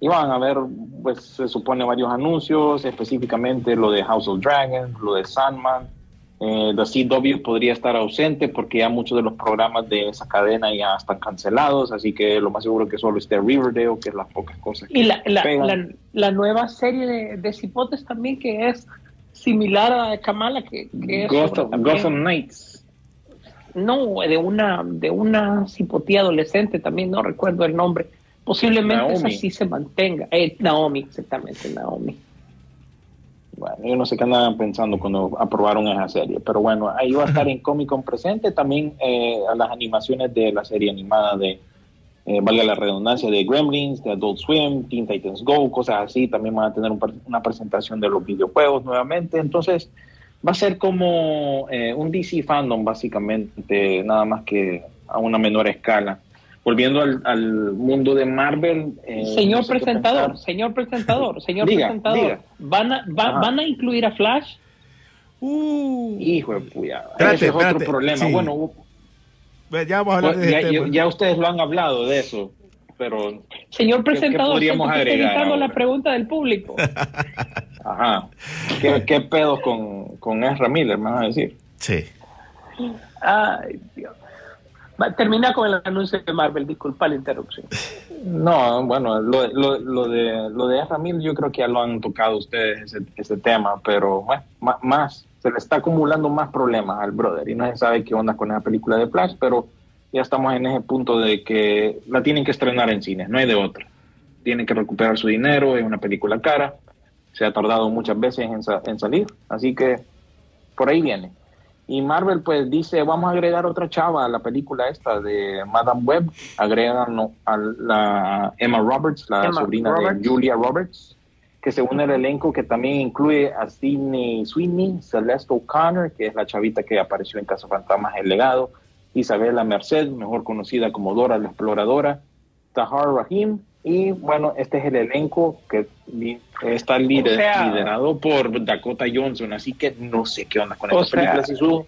Y van a ver, pues se supone varios anuncios, específicamente lo de House of Dragons, lo de Sandman. Eh, The CW podría estar ausente porque ya muchos de los programas de esa cadena ya están cancelados, así que lo más seguro que solo esté Riverdale, que es las pocas cosas que Y la, la, la, la, nueva serie de, de Cipotes también, que es similar a Kamala, que, que es Gotham, Gotham Knights. No, de una, de una cipotía adolescente también, no recuerdo el nombre. Posiblemente Naomi. esa sí se mantenga. Eh, Naomi, exactamente, Naomi. Bueno, yo no sé qué andaban pensando cuando aprobaron esa serie, pero bueno, ahí va a estar en Comic Con presente también eh, a las animaciones de la serie animada de, eh, valga la redundancia, de Gremlins, de Adult Swim, Teen Titans Go, cosas así. También van a tener un, una presentación de los videojuegos nuevamente. Entonces, va a ser como eh, un DC fandom, básicamente, nada más que a una menor escala volviendo al, al, mundo de Marvel. Eh, señor no sé presentador, señor presentador, señor diga, presentador, diga. ¿Van, a, va, ¿van a incluir a Flash? Uh, Hijo de puya, ese es otro problema. Sí. Bueno, ya vamos a hablar de ya, este ya, ya, ustedes lo han hablado de eso, pero. Señor presentador, ¿qué, evitando la pregunta del público. Ajá. ¿Qué, qué pedos con, con Ezra Miller, me vas a decir? Sí. Ay, Dios. Termina con el anuncio de Marvel, disculpa la interrupción. No, bueno, lo, lo, de lo de Ezra Miller yo creo que ya lo han tocado ustedes ese, ese tema, pero bueno, más, se le está acumulando más problemas al brother y no se sabe qué onda con esa película de Flash, pero ya estamos en ese punto de que la tienen que estrenar en cines, no hay de otra. Tienen que recuperar su dinero, es una película cara, se ha tardado muchas veces en salir, así que por ahí viene. Y Marvel pues dice, vamos a agregar otra chava a la película esta de Madame Web. Agregan a la Emma Roberts, la Emma sobrina Roberts. de Julia Roberts, que se une al elenco que también incluye a Sidney Sweeney, Celeste O'Connor, que es la chavita que apareció en Casa Fantasmas El Legado, Isabela Merced, mejor conocida como Dora la Exploradora, Tahar Rahim, y bueno, este es el elenco que está lider, o sea, liderado por Dakota Johnson, así que no sé qué onda con esta película. Si su,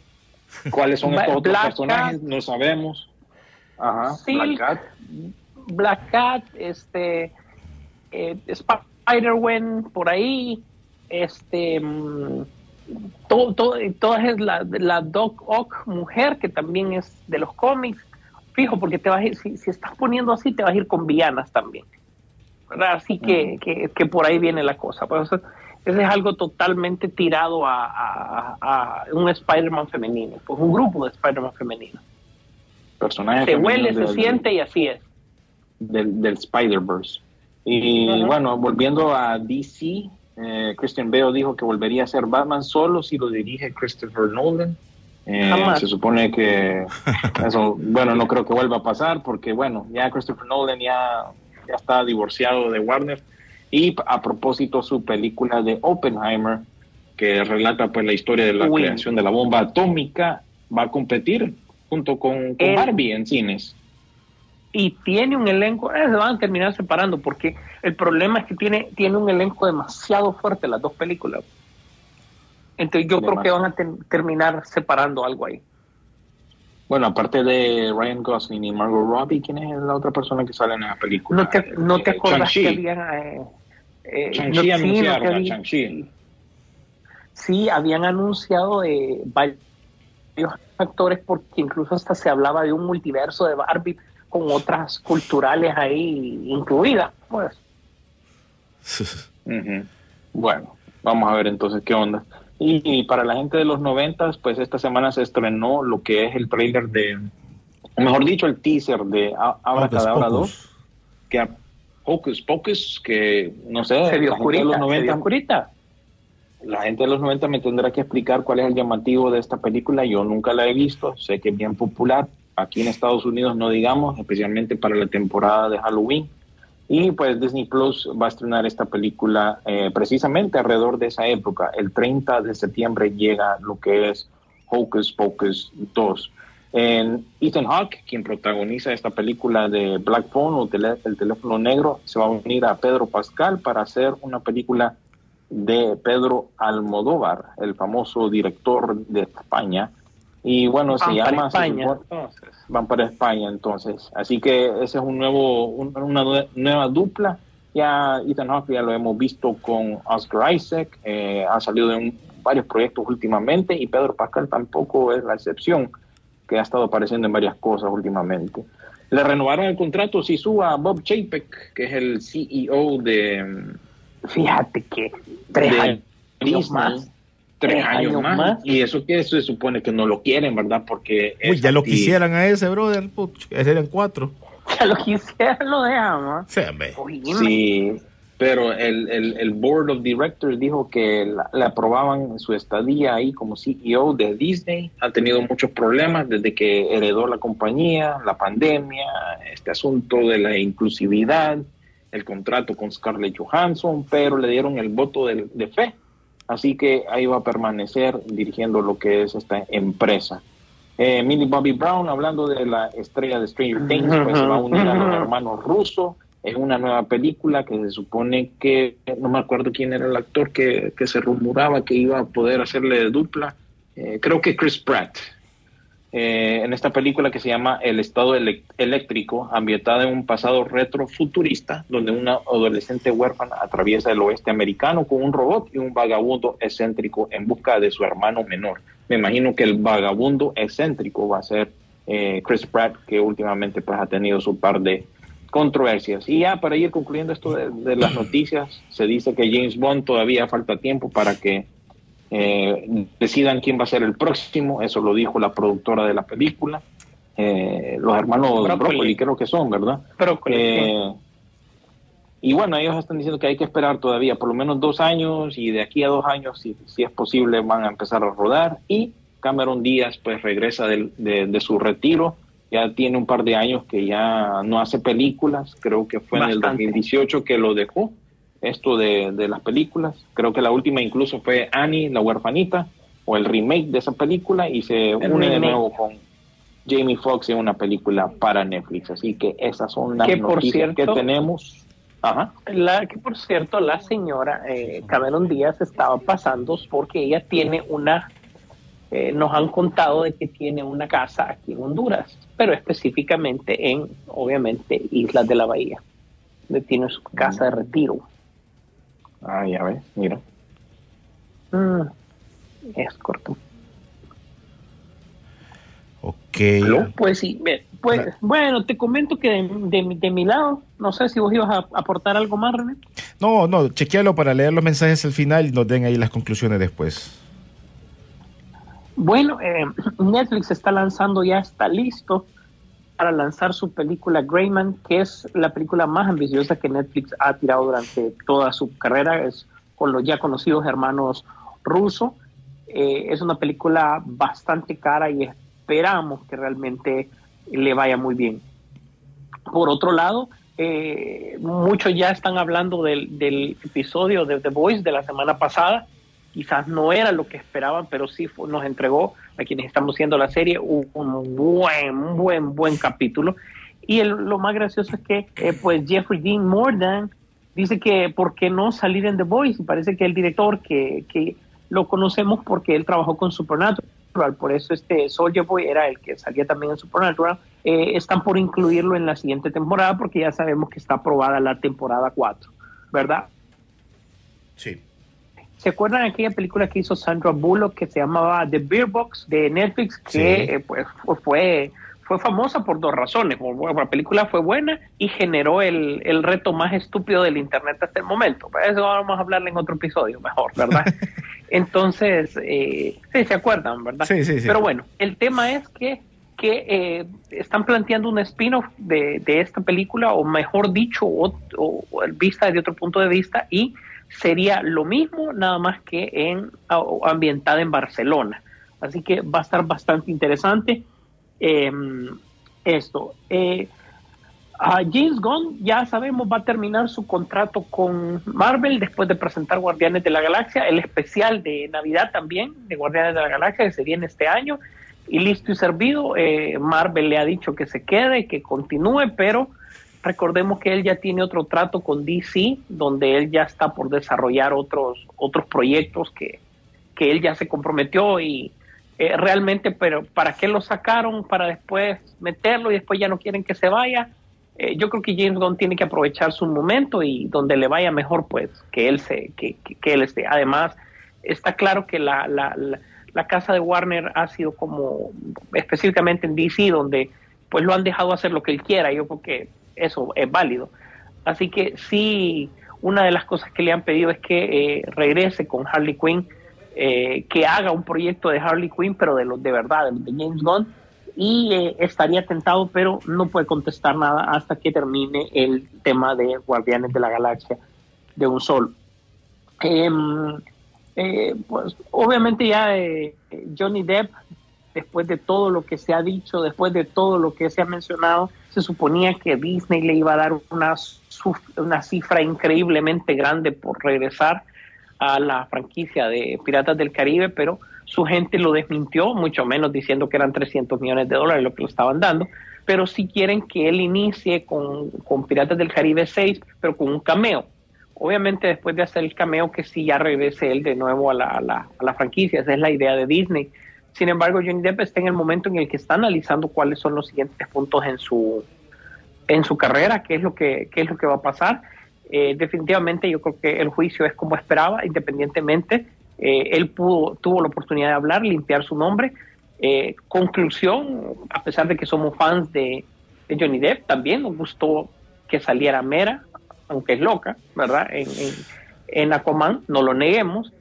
¿Cuáles son estos otros Black personajes? Cat, no sabemos. Ajá, Black Cat. Black Cat, este, eh, Spider-Man por ahí, este, mm, todo, todo, toda es la, la Doc Ock mujer, que también es de los cómics fijo, porque te vas a ir, si, si, estás poniendo así, te vas a ir con villanas también. ¿verdad? Así que, que, que, por ahí viene la cosa. Pues, eso, eso es algo totalmente tirado a, a, a un Spider-Man femenino, pues un grupo de Spider-Man femenino. Se huele, se siente y así es. Del, del Spider-Verse. Y uh -huh. bueno, volviendo a DC, eh, Christian Bale dijo que volvería a ser Batman solo si lo dirige Christopher Nolan. Eh, se supone que eso, bueno, no creo que vuelva a pasar porque, bueno, ya Christopher Nolan ya, ya está divorciado de Warner. Y a propósito, su película de Oppenheimer, que relata pues la historia de la Uy. creación de la bomba atómica, va a competir junto con, con El- Barbie en cines. y tiene un elenco, eh, se van a terminar separando porque el problema es que tiene, tiene un elenco demasiado fuerte las dos películas. Entonces yo creo que van a terminar separando algo ahí. Bueno, aparte de Ryan Gosling y Margot Robbie, ¿quién es la otra persona que sale en la película? ¿No te, no te eh, acuerdas que habían... Eh, eh anunciaron a chi Sí, habían anunciado eh, varios actores porque incluso hasta se hablaba de un multiverso de Barbie con otras culturales ahí incluidas, pues. Bueno, vamos a ver entonces qué onda. Y, para la gente de los noventas, pues esta semana se estrenó lo que es el trailer de, o mejor dicho, el teaser de Abracadabra 2, que Hocus Pocus, que no sé, se vio de los 90, la gente de los 90 me tendrá que explicar cuál es el llamativo de esta película. Yo nunca la he visto, sé que es bien popular. Aquí en Estados Unidos no digamos, especialmente para la temporada de Halloween. Y pues Disney Plus va a estrenar esta película eh, precisamente alrededor de esa época. El 30 de septiembre llega lo que es Hocus Pocus 2. En Ethan Hawke, quien protagoniza esta película de Black Phone o El teléfono negro, se va a unir a Pedro Pascal para hacer una película de Pedro Almodóvar, el famoso director de España. Y bueno, se llama... España, van para España entonces. Así que ese es un nuevo, una nueva dupla. Ya Ethan Hawke ya lo hemos visto con Oscar Isaac, eh, ha salido en varios proyectos últimamente y Pedro Pascal tampoco es la excepción, que ha estado apareciendo en varias cosas últimamente. Le renovaron el contrato si suba a Bob Chapek, que es el CEO de Fíjate que tres años más. Tres, años, más. Y eso que se supone que no lo quieren, ¿verdad? Porque. Uy, ya lo quisieran a ese, brother. eran cuatro. Ya lo quisieran, lo dejamos. Sí, sí, pero el, el, el, Board of Directors dijo que le aprobaban su estadía ahí como CEO de Disney. Ha tenido muchos problemas desde que heredó la compañía, la pandemia, este asunto de la inclusividad el contrato con Scarlett Johansson, pero le dieron el voto de, fe. Así que ahí va a permanecer dirigiendo lo que es esta empresa. Eh, Millie Bobby Brown, hablando de la estrella de Stranger Things, pues se va a unir a los hermanos rusos en una nueva película que se supone que, no me acuerdo quién era el actor que, se rumoraba que iba a poder hacerle dupla. Eh, creo que Chris Pratt, eh, en esta película que se llama El Estado Eléctrico, ambientada en un pasado retrofuturista, donde una adolescente huérfana atraviesa el oeste americano con un robot y un vagabundo excéntrico en busca de su hermano menor. Me imagino que el vagabundo excéntrico va a ser eh, Chris Pratt, que últimamente pues, ha tenido su par de controversias. Y ya para ir concluyendo esto de las noticias, se dice que James Bond todavía falta tiempo para que eh, decidan quién va a ser el próximo, eso lo dijo la productora de la película, eh, los hermanos Broccoli. creo que son, ¿verdad? Eh, y bueno, ellos están diciendo que hay que esperar todavía por lo menos dos años y de aquí a dos años, si, si es posible, van a empezar a rodar. Y Cameron Díaz pues regresa de, su retiro, ya tiene un par de años que ya no hace películas, creo que fue en el 2018 que lo dejó esto de, de, las películas. Creo que la última incluso fue Annie, la huerfanita, o el remake de esa película, y se une de nuevo con Jamie Foxx en una película para Netflix. Así que esas son las noticias que tenemos. Ajá. La que por cierto la señora eh, Cameron Díaz estaba pasando porque ella tiene una, eh, nos han contado de que tiene una casa aquí en Honduras, pero específicamente en, obviamente, Islas de la Bahía, donde tiene su casa de retiro. Ah, ya ves, mira. Mm, es corto. Ok. Pues sí, pues, bueno, te comento que de, de, mi lado, no sé si vos ibas a aportar algo más, René. No, no, chequealo para leer los mensajes al final y nos den ahí las conclusiones después. Bueno, eh, Netflix está lanzando, ya está listo para lanzar su película Greyman, que es la película más ambiciosa que Netflix ha tirado durante toda su carrera, es con los ya conocidos hermanos Russo. Eh, es una película bastante cara y esperamos que realmente le vaya muy bien. Por otro lado, eh, muchos ya están hablando del, episodio de The Voice de la semana pasada. Quizás no era lo que esperaban, pero sí nos entregó a quienes estamos haciendo la serie, un, buen, buen, buen capítulo. Y el- lo más gracioso es que, eh, pues, Jeffrey Dean Morgan dice que, ¿por qué no salir en The Voice? Y parece que el director, que, que lo conocemos porque él trabajó con Supernatural, por eso este Soldier Boy era el que salía también en Supernatural, eh, están por incluirlo en la siguiente temporada porque ya sabemos que está aprobada la temporada 4, ¿verdad? Sí. ¿Se acuerdan de aquella película que hizo Sandra Bullock que se llamaba The Beer Box de Netflix? Que Sí. eh, pues, fue- fue, famosa por dos razones. La película fue buena y generó el, el reto más estúpido del Internet hasta el momento. Pero eso vamos a hablarle en otro episodio mejor, ¿verdad? Entonces, eh, sí, se acuerdan, ¿verdad? Sí, sí, sí. Pero bueno, el tema es que, que eh, están planteando un spin-off de, de esta película, o mejor dicho, o, o- o vista desde otro punto de vista, y sería lo mismo, nada más que en ambientada en Barcelona. Así que va a estar bastante interesante eh, esto. Eh, a James Gunn, ya sabemos, va a terminar su contrato con Marvel después de presentar Guardianes de la Galaxia, el especial de Navidad también de Guardianes de la Galaxia que se viene este año. Y listo y servido, eh, Marvel le ha dicho que se quede, que continúe, pero recordemos que él ya tiene otro trato con DC, donde él ya está por desarrollar otros, otros proyectos que, que él ya se comprometió y eh, realmente, pero ¿para qué lo sacaron? Para después meterlo y después ya no quieren que se vaya. Eh, yo creo que James Gunn tiene que aprovechar su momento y donde le vaya mejor, pues que él se, que, él esté. Además, está claro que la, la, la, la casa de Warner ha sido como, específicamente en DC, donde pues lo han dejado hacer lo que él quiera. Yo creo que eso es válido. Así que sí, una de las cosas que le han pedido es que eh, regrese con Harley Quinn, eh, que haga un proyecto de Harley Quinn, pero de los de verdad, de, los de James Gunn, y eh, estaría tentado, pero no puede contestar nada hasta que termine el tema de Guardianes de la Galaxia de un solo. Em, eh, pues obviamente ya Johnny Depp, después de todo lo que se ha dicho, después de todo lo que se ha mencionado, se suponía que Disney le iba a dar una, una cifra increíblemente grande por regresar a la franquicia de Piratas del Caribe, pero su gente lo desmintió, mucho menos diciendo que eran 300 millones de dólares lo que lo estaban dando, pero sí quieren que él inicie con, con Piratas del Caribe 6, pero con un cameo. Obviamente después de hacer el cameo que sí ya regrese él de nuevo a la, a la, a la franquicia, esa es la idea de Disney. Sin embargo, Johnny Depp está en el momento en el que está analizando cuáles son los siguientes puntos en su, en su carrera, qué es lo que, qué es lo que va a pasar. Eh, definitivamente yo creo que el juicio es como esperaba, independientemente. Eh, él pudo, tuvo la oportunidad de hablar, limpiar su nombre. Eh, conclusión, a pesar de que somos fans de, Johnny Depp, también nos gustó que saliera Mera, aunque es loca, ¿verdad? En, en, en Aquaman, no lo neguemos.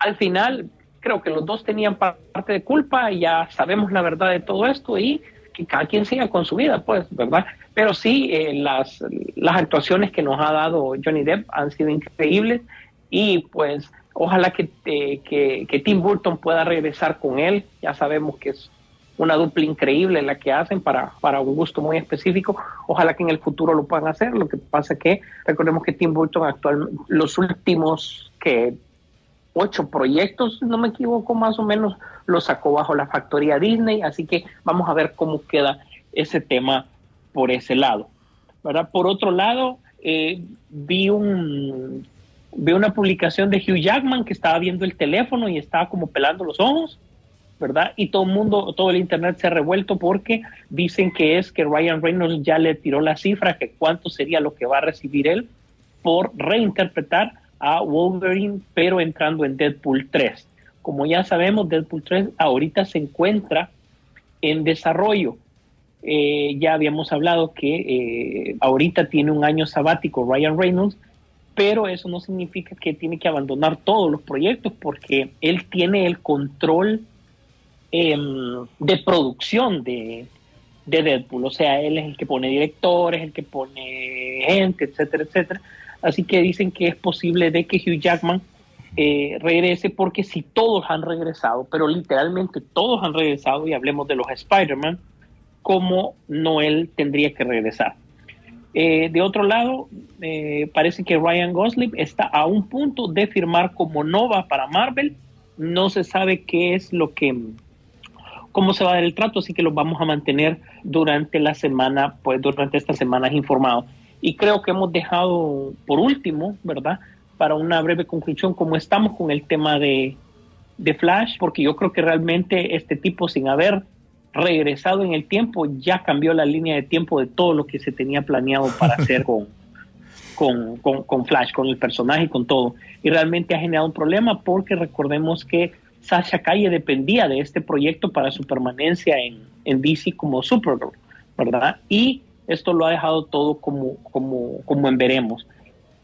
Al final, creo que los dos tenían parte de culpa y ya sabemos la verdad de todo esto y que cada quien siga con su vida, pues, ¿verdad? Pero sí, eh, las, las actuaciones que nos ha dado Johnny Depp han sido increíbles y pues ojalá que, eh, que, que Tim Burton pueda regresar con él. Ya sabemos que es una dupla increíble la que hacen para, para un gusto muy específico. Ojalá que en el futuro lo puedan hacer. Lo que pasa que recordemos que Tim Burton actualmente, los últimos que ocho proyectos, no me equivoco, más o menos lo sacó bajo la factoría Disney, así que vamos a ver cómo queda ese tema por ese lado. ¿verdad? Por otro lado, eh, vi un vi una publicación de Hugh Jackman que estaba viendo el teléfono y estaba como pelando los ojos, ¿verdad? Y todo el mundo, todo el internet se ha revuelto porque dicen que es que Ryan Reynolds ya le tiró la cifra, que cuánto sería lo que va a recibir él por reinterpretar a Wolverine, pero entrando en Deadpool 3. Como ya sabemos, Deadpool 3 ahorita se encuentra en desarrollo. Eh, ya habíamos hablado que eh, ahorita tiene un año sabático Ryan Reynolds, pero eso no significa que tiene que abandonar todos los proyectos porque él tiene el control eh, de producción de, de Deadpool. O sea, él es el que pone directores, el que pone gente, etcétera, etcétera. Así que dicen que es posible de que Hugh Jackman eh, regrese porque si todos han regresado, pero literalmente todos han regresado y hablemos de los Spider-Man, como Noel tendría que regresar. Eh, de otro lado, eh, parece que Ryan Gosling está a un punto de firmar como Nova para Marvel. No se sabe qué es lo que, cómo se va a dar el trato, así que los vamos a mantener durante la semana, pues durante estas semanas informados. Y creo que hemos dejado por último, ¿verdad? Para una breve conclusión, como estamos con el tema de, de Flash, porque yo creo que realmente este tipo, sin haber regresado en el tiempo, ya cambió la línea de tiempo de todo lo que se tenía planeado para hacer con, con, con, con, Flash, con el personaje y con todo. Y realmente ha generado un problema porque recordemos que Sasha Calle dependía de este proyecto para su permanencia en, en DC como Supergirl, ¿verdad? Y esto lo ha dejado todo como, como, como en veremos.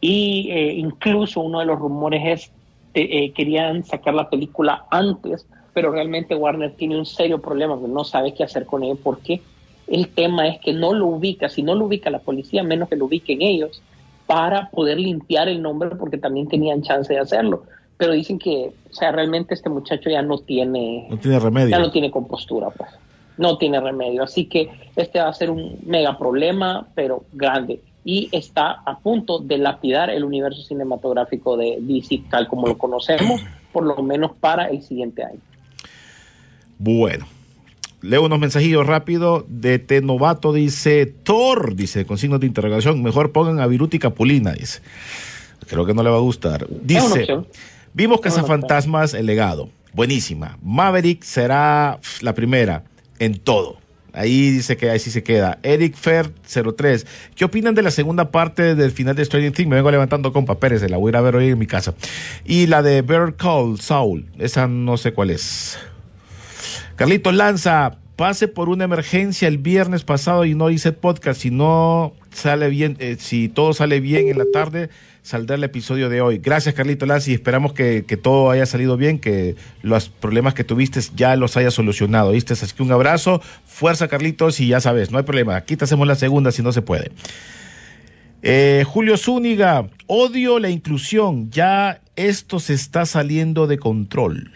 Y eh, incluso uno de los rumores es eh, querían sacar la película antes, pero realmente Warner tiene un serio problema, no sabe qué hacer con él porque el tema es que no lo ubica, si no lo ubica la policía, menos que lo ubiquen ellos, para poder limpiar el nombre porque también tenían chance de hacerlo. Pero dicen que, o sea, realmente este muchacho ya no tiene... No tiene remedio. Ya no tiene compostura, pues. No tiene remedio. Así que este va a ser un mega problema, pero grande. Y está a punto de lapidar el universo cinematográfico de DC tal como lo conocemos, por lo menos para el siguiente año. Bueno, leo unos mensajillos rápido de Tenovato, dice Thor, dice con signos de interrogación, mejor pongan a Viruti Capulina, dice. Creo que no le va a gustar. Dice, vimos Cazafantasmas, el legado, buenísima. Maverick será la primera en todo. Ahí dice que ahí sí se queda. Eric Fer 03. ¿Qué opinan de la segunda parte del final de Stranger Things? Me vengo levantando con papeles, la voy a ir a ver hoy en mi casa. Y la de Better Call Saul. Esa no sé cuál es. Carlitos Lanza, pase por una emergencia el viernes pasado y no hice podcast. Si no sale bien, eh, si todo sale bien en la tarde, saldrá el episodio de hoy. Gracias, Carlitos Lanza, y esperamos que, que, todo haya salido bien, que los problemas que tuviste ya los haya solucionado. ¿Viste? Así que un abrazo, fuerza, Carlitos, y ya sabes, no hay problema. Aquí te hacemos la segunda si no se puede. Eh, Julio Zúñiga, odio la inclusión. Ya esto se está saliendo de control.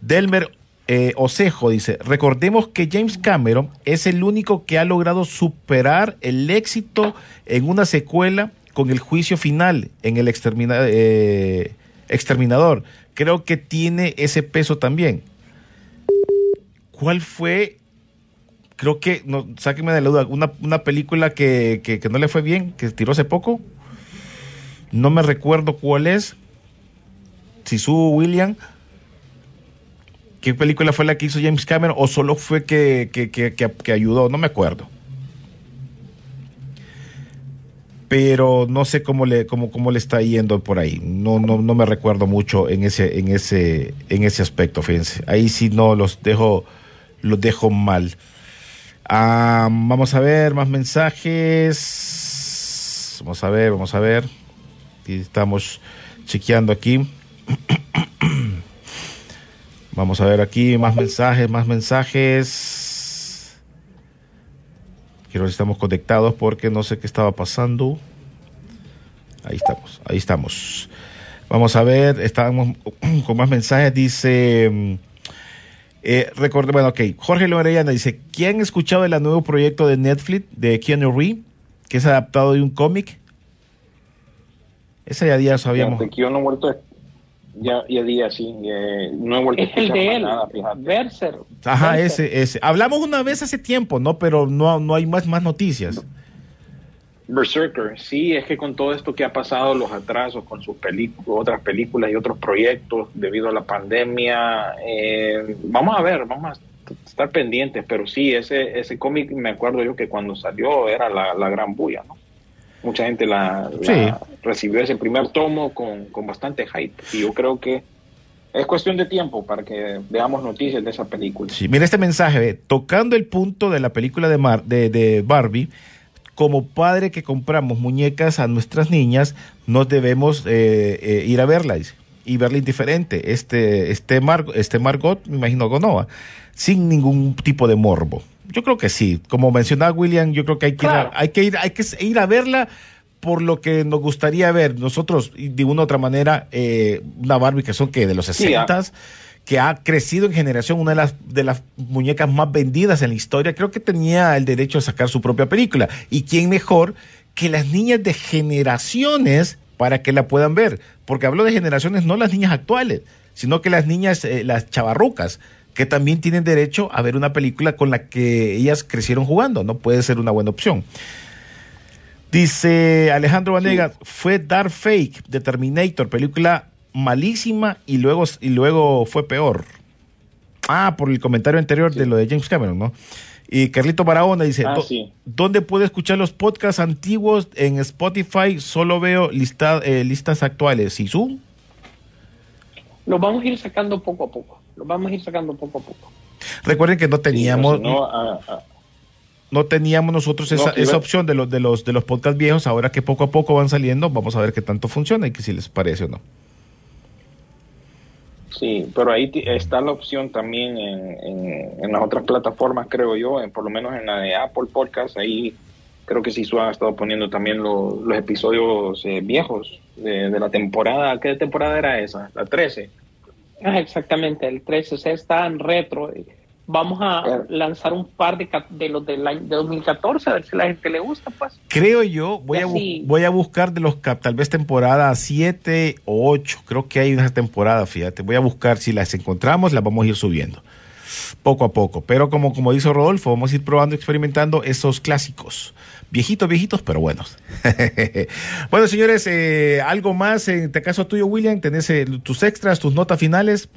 Delmer eh, Osejo dice, recordemos que James Cameron es el único que ha logrado superar el éxito en una secuela con el juicio final en el eh, exterminador. Creo que tiene ese peso también. ¿Cuál fue? Creo que, no, sáquenme de la duda, una, una película que, que, que no le fue bien, que tiró hace poco. No me recuerdo cuál es. Sisu William. ¿Qué película fue la que hizo James Cameron? ¿O solo fue que, que, que, que, ayudó? No me acuerdo. Pero no sé cómo le, cómo, cómo le está yendo por ahí. No, no, no me recuerdo mucho en ese, en ese, en ese aspecto, fíjense. Ahí sí no los dejo, los dejo mal. Ah, vamos a ver más mensajes. Vamos a ver, vamos a ver. Estamos chequeando aquí. Vamos a ver aquí más mensajes, más mensajes. Quiero ver si estamos conectados porque no sé qué estaba pasando. Ahí estamos, ahí estamos. Vamos a ver, estamos con más mensajes. Dice, eh, recuerde, bueno, ok. Jorge Lorellana dice, ¿quién ha escuchado el nuevo proyecto de Netflix de Keanu Reeves, que es adaptado de un cómic? Esa ya día sabíamos. Yo no he vuelto a ya, ya día sí, eh, no he vuelto es a el de él, nada, Berser. Ajá, Berser. ese, ese. Hablamos una vez hace tiempo, ¿no? Pero no, no hay más, más noticias. Berserker, sí, es que con todo esto que ha pasado, los atrasos con sus películas, otras películas y otros proyectos debido a la pandemia, eh, vamos a ver, vamos a estar pendientes, pero sí, ese, ese cómic me acuerdo yo que cuando salió era la, la gran bulla, ¿no? Mucha gente la, la sí. recibió ese primer tomo con, con, bastante hype. Y yo creo que es cuestión de tiempo para que veamos noticias de esa película. Sí, mira este mensaje, tocando el punto de la película de, Mar, de, de Barbie, como padre que compramos muñecas a nuestras niñas, nos debemos eh, eh, ir a verla y verla indiferente. Este, este, Mar, este Margot, me imagino Gonova, sin ningún tipo de morbo. Yo creo que sí. Como mencionaba William, yo creo que hay que, claro. ir, a, hay que ir, hay que ir a verla por lo que nos gustaría ver nosotros, de una u otra manera, eh, una Barbie que son que de los 60 sí, que ha crecido en generación, una de las, de las muñecas más vendidas en la historia, creo que tenía el derecho a sacar su propia película. ¿Y quién mejor que las niñas de generaciones para que la puedan ver? Porque hablo de generaciones, no las niñas actuales, sino que las niñas, eh, las chavarrucas, que también tienen derecho a ver una película con la que ellas crecieron jugando, ¿no? Puede ser una buena opción. Dice Alejandro Vanegas, fue Dark Fake de Terminator, película malísima y luego, y luego fue peor. Ah, por el comentario anterior de lo de James Cameron, ¿no? Y Carlito Barahona dice, Ah, "Do- sí. ¿dónde puedo escuchar los podcasts antiguos en Spotify? Solo veo lista- eh, listas actuales. ¿Y Zoom? Los vamos a ir sacando poco a poco. Los vamos a ir sacando poco a poco. Recuerden que no teníamos, Sí, no, ah, ah, no teníamos nosotros No, esa, esa opción de los, de los de los podcasts viejos. Ahora que poco a poco van saliendo, vamos a ver qué tanto funciona y que si les parece o no. Sí, pero ahí está la opción también en, en- en las otras plataformas, creo yo, en- por lo menos en la de Apple Podcast, ahí creo que Sisu ha estado poniendo también lo- los episodios eh, viejos de, de la temporada. ¿Qué temporada era esa? La 13. Ah, exactamente, el 13, o sea, está en retro. Vamos a Claro. lanzar un par de, de los del año de 2014, a ver si la gente le gusta, pues. Creo yo, voy, a, voy a buscar de los cap- tal vez temporada 7 o 8. Creo que hay una temporada, fíjate. Voy a buscar si las encontramos, las vamos a ir subiendo. Poco a poco. Pero como, como dice Rodolfo, vamos a ir probando, experimentando esos clásicos. Viejitos, viejitos, pero buenos. bueno, señores, eh, algo más en este caso tuyo, William. Tenés eh, tus extras, tus notas finales.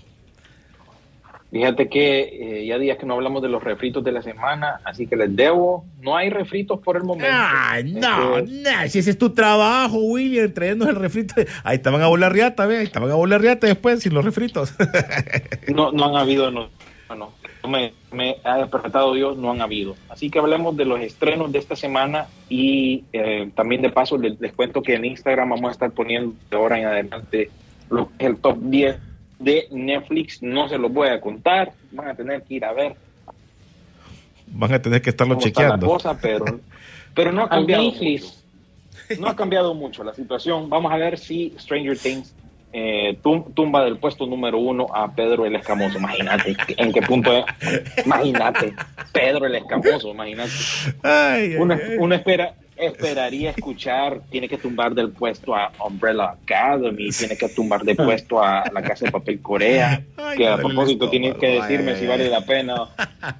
Fíjate que eh, ya días que no hablamos de los refritos de la semana, así que les debo. No hay refritos por el momento. Ay, no, Este, no, si ese es tu trabajo, William, trayéndonos el refrito. Ahí te van a volar riata, ve, ahí te van a volar riata después sin los refritos. No, no han habido, no, no me, me ha despertado Dios, no han habido. Así que hablemos de los estrenos de esta semana y eh, también de paso les, les cuento que en Instagram vamos a estar poniendo de ahora en adelante lo que es el top 10 de Netflix. No se los voy a contar, van a tener que ir a ver Van a tener que estarlo chequeando. cosa, pero, pero no ha Al cambiado. Netflix. mucho. No ha cambiado mucho la situación. Vamos a ver si Stranger Things eh, tum- tumba del puesto número uno a Pedro el Escamoso. Imagínate en qué punto es. Imagínate, Pedro el Escamoso, imagínate. Ay, ay, Uno, ay. uno espera, esperaría escuchar, tiene que tumbar del puesto a Umbrella Academy, tiene que tumbar de puesto a La Casa de Papel Corea, Ay, que a propósito tiene que decirme si vale la pena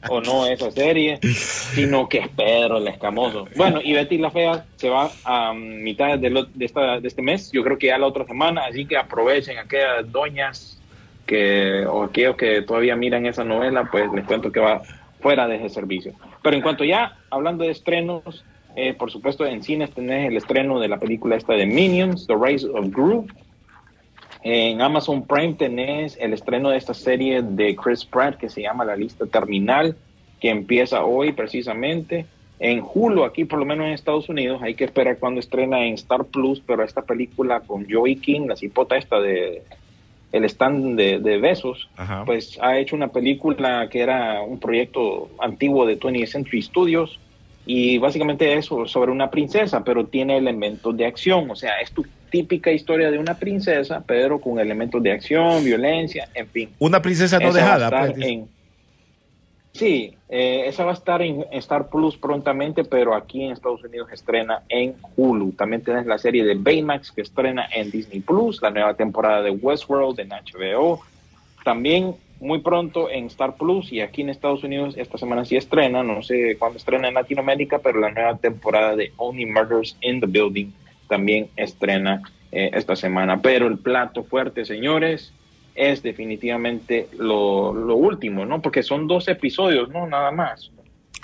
o no esa serie, sino que es Pedro el Escamoso. Bueno, y Betty la Fea se va a mitad de, lo- de, esta, de este mes, yo creo que ya la otra semana, así que aprovechen aquellas doñas que o aquellos que todavía miran esa novela, pues les cuento que va fuera de ese servicio. Pero en cuanto ya, hablando de estrenos, eh, por supuesto en cines tenés el estreno de la película esta de Minions, The Rise of Gru. En Amazon Prime tenés el estreno de esta serie de Chris Pratt que se llama La Lista Terminal, que empieza hoy precisamente. En Hulu, aquí por lo menos en Estados Unidos, hay que esperar cuando estrena en Star Plus, pero esta película con Joey King, la cipota esta de el stand de, de besos, Ajá. pues ha hecho una película que era un proyecto antiguo de 20th Century Studios y básicamente es so- sobre una princesa, pero tiene elementos de acción, o sea, es tu típica historia de una princesa, pero con elementos de acción, violencia, en fin. Una princesa no Esa dejada. pues. en- Sí, eh, esa va a estar en Star Plus prontamente, pero aquí en Estados Unidos estrena en Hulu. También tienes la serie de Baymax que estrena en Disney Plus, la nueva temporada de Westworld en HBO. También muy pronto en Star Plus y aquí en Estados Unidos esta semana sí estrena, no sé cuándo estrena en Latinoamérica, pero la nueva temporada de Only Murders in the Building también estrena eh, esta semana. Pero el plato fuerte, señores, es definitivamente lo, lo último, ¿no? Porque son dos episodios, ¿no? Nada más.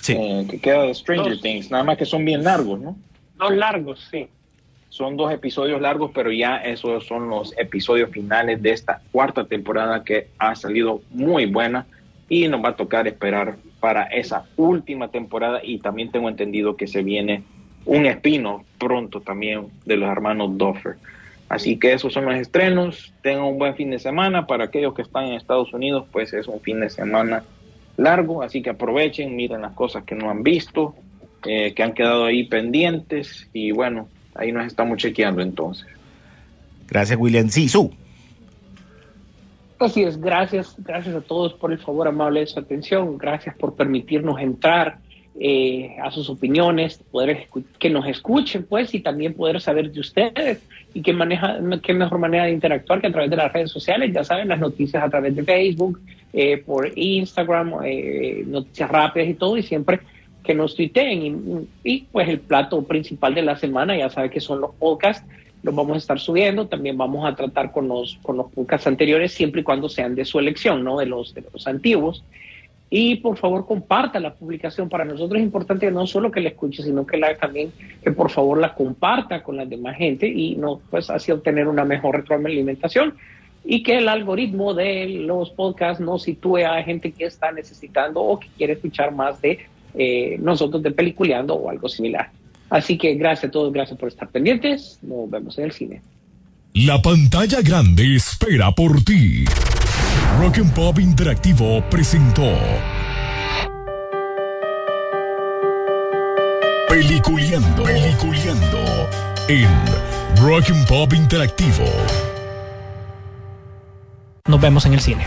Sí. eh, que queda de Stranger Dos. Things, nada más que son bien largos, ¿no? Dos largos, sí. Son dos episodios largos, pero ya esos son los episodios finales de esta cuarta temporada que ha salido muy buena y nos va a tocar esperar para esa última temporada y también tengo entendido que se viene un espino pronto también de los hermanos Duffer. Así que esos son los estrenos. Tengan un buen fin de semana. Para aquellos que están en Estados Unidos, pues es un fin de semana largo, así que aprovechen, miren las cosas que no han visto, eh, que han quedado ahí pendientes y bueno, ahí nos estamos chequeando entonces. Gracias, William. Sí, su. Así es, gracias, gracias a todos por el favor amable de su atención, gracias por permitirnos entrar eh, a sus opiniones, poder que nos escuchen, pues, y también poder saber de ustedes y qué, maneja, qué mejor manera de interactuar que a través de las redes sociales. Ya saben, las noticias a través de Facebook, eh, por Instagram, eh, noticias rápidas y todo, y siempre que nos tuiteen. Y, y, pues el plato principal de la semana, ya saben que son los podcasts, los vamos a estar subiendo. También vamos a tratar con los, con los podcasts anteriores, siempre y cuando sean de su elección, no de los, de los antiguos. Y por favor comparta la publicación. Para nosotros es importante no solo que la escuche, sino que la también que por favor la comparta con la demás gente y no pues así obtener una mejor retroalimentación y que el algoritmo de los podcasts no sitúe a gente que está necesitando o que quiere escuchar más de eh, nosotros de peliculeando o algo similar. Así que gracias a todos, gracias por estar pendientes. Nos vemos en el cine. La pantalla grande espera por ti. Rock and Pop Interactivo presentó Peliculeando, Peliculeando en Rock and Pop Interactivo. Nos vemos en el cine.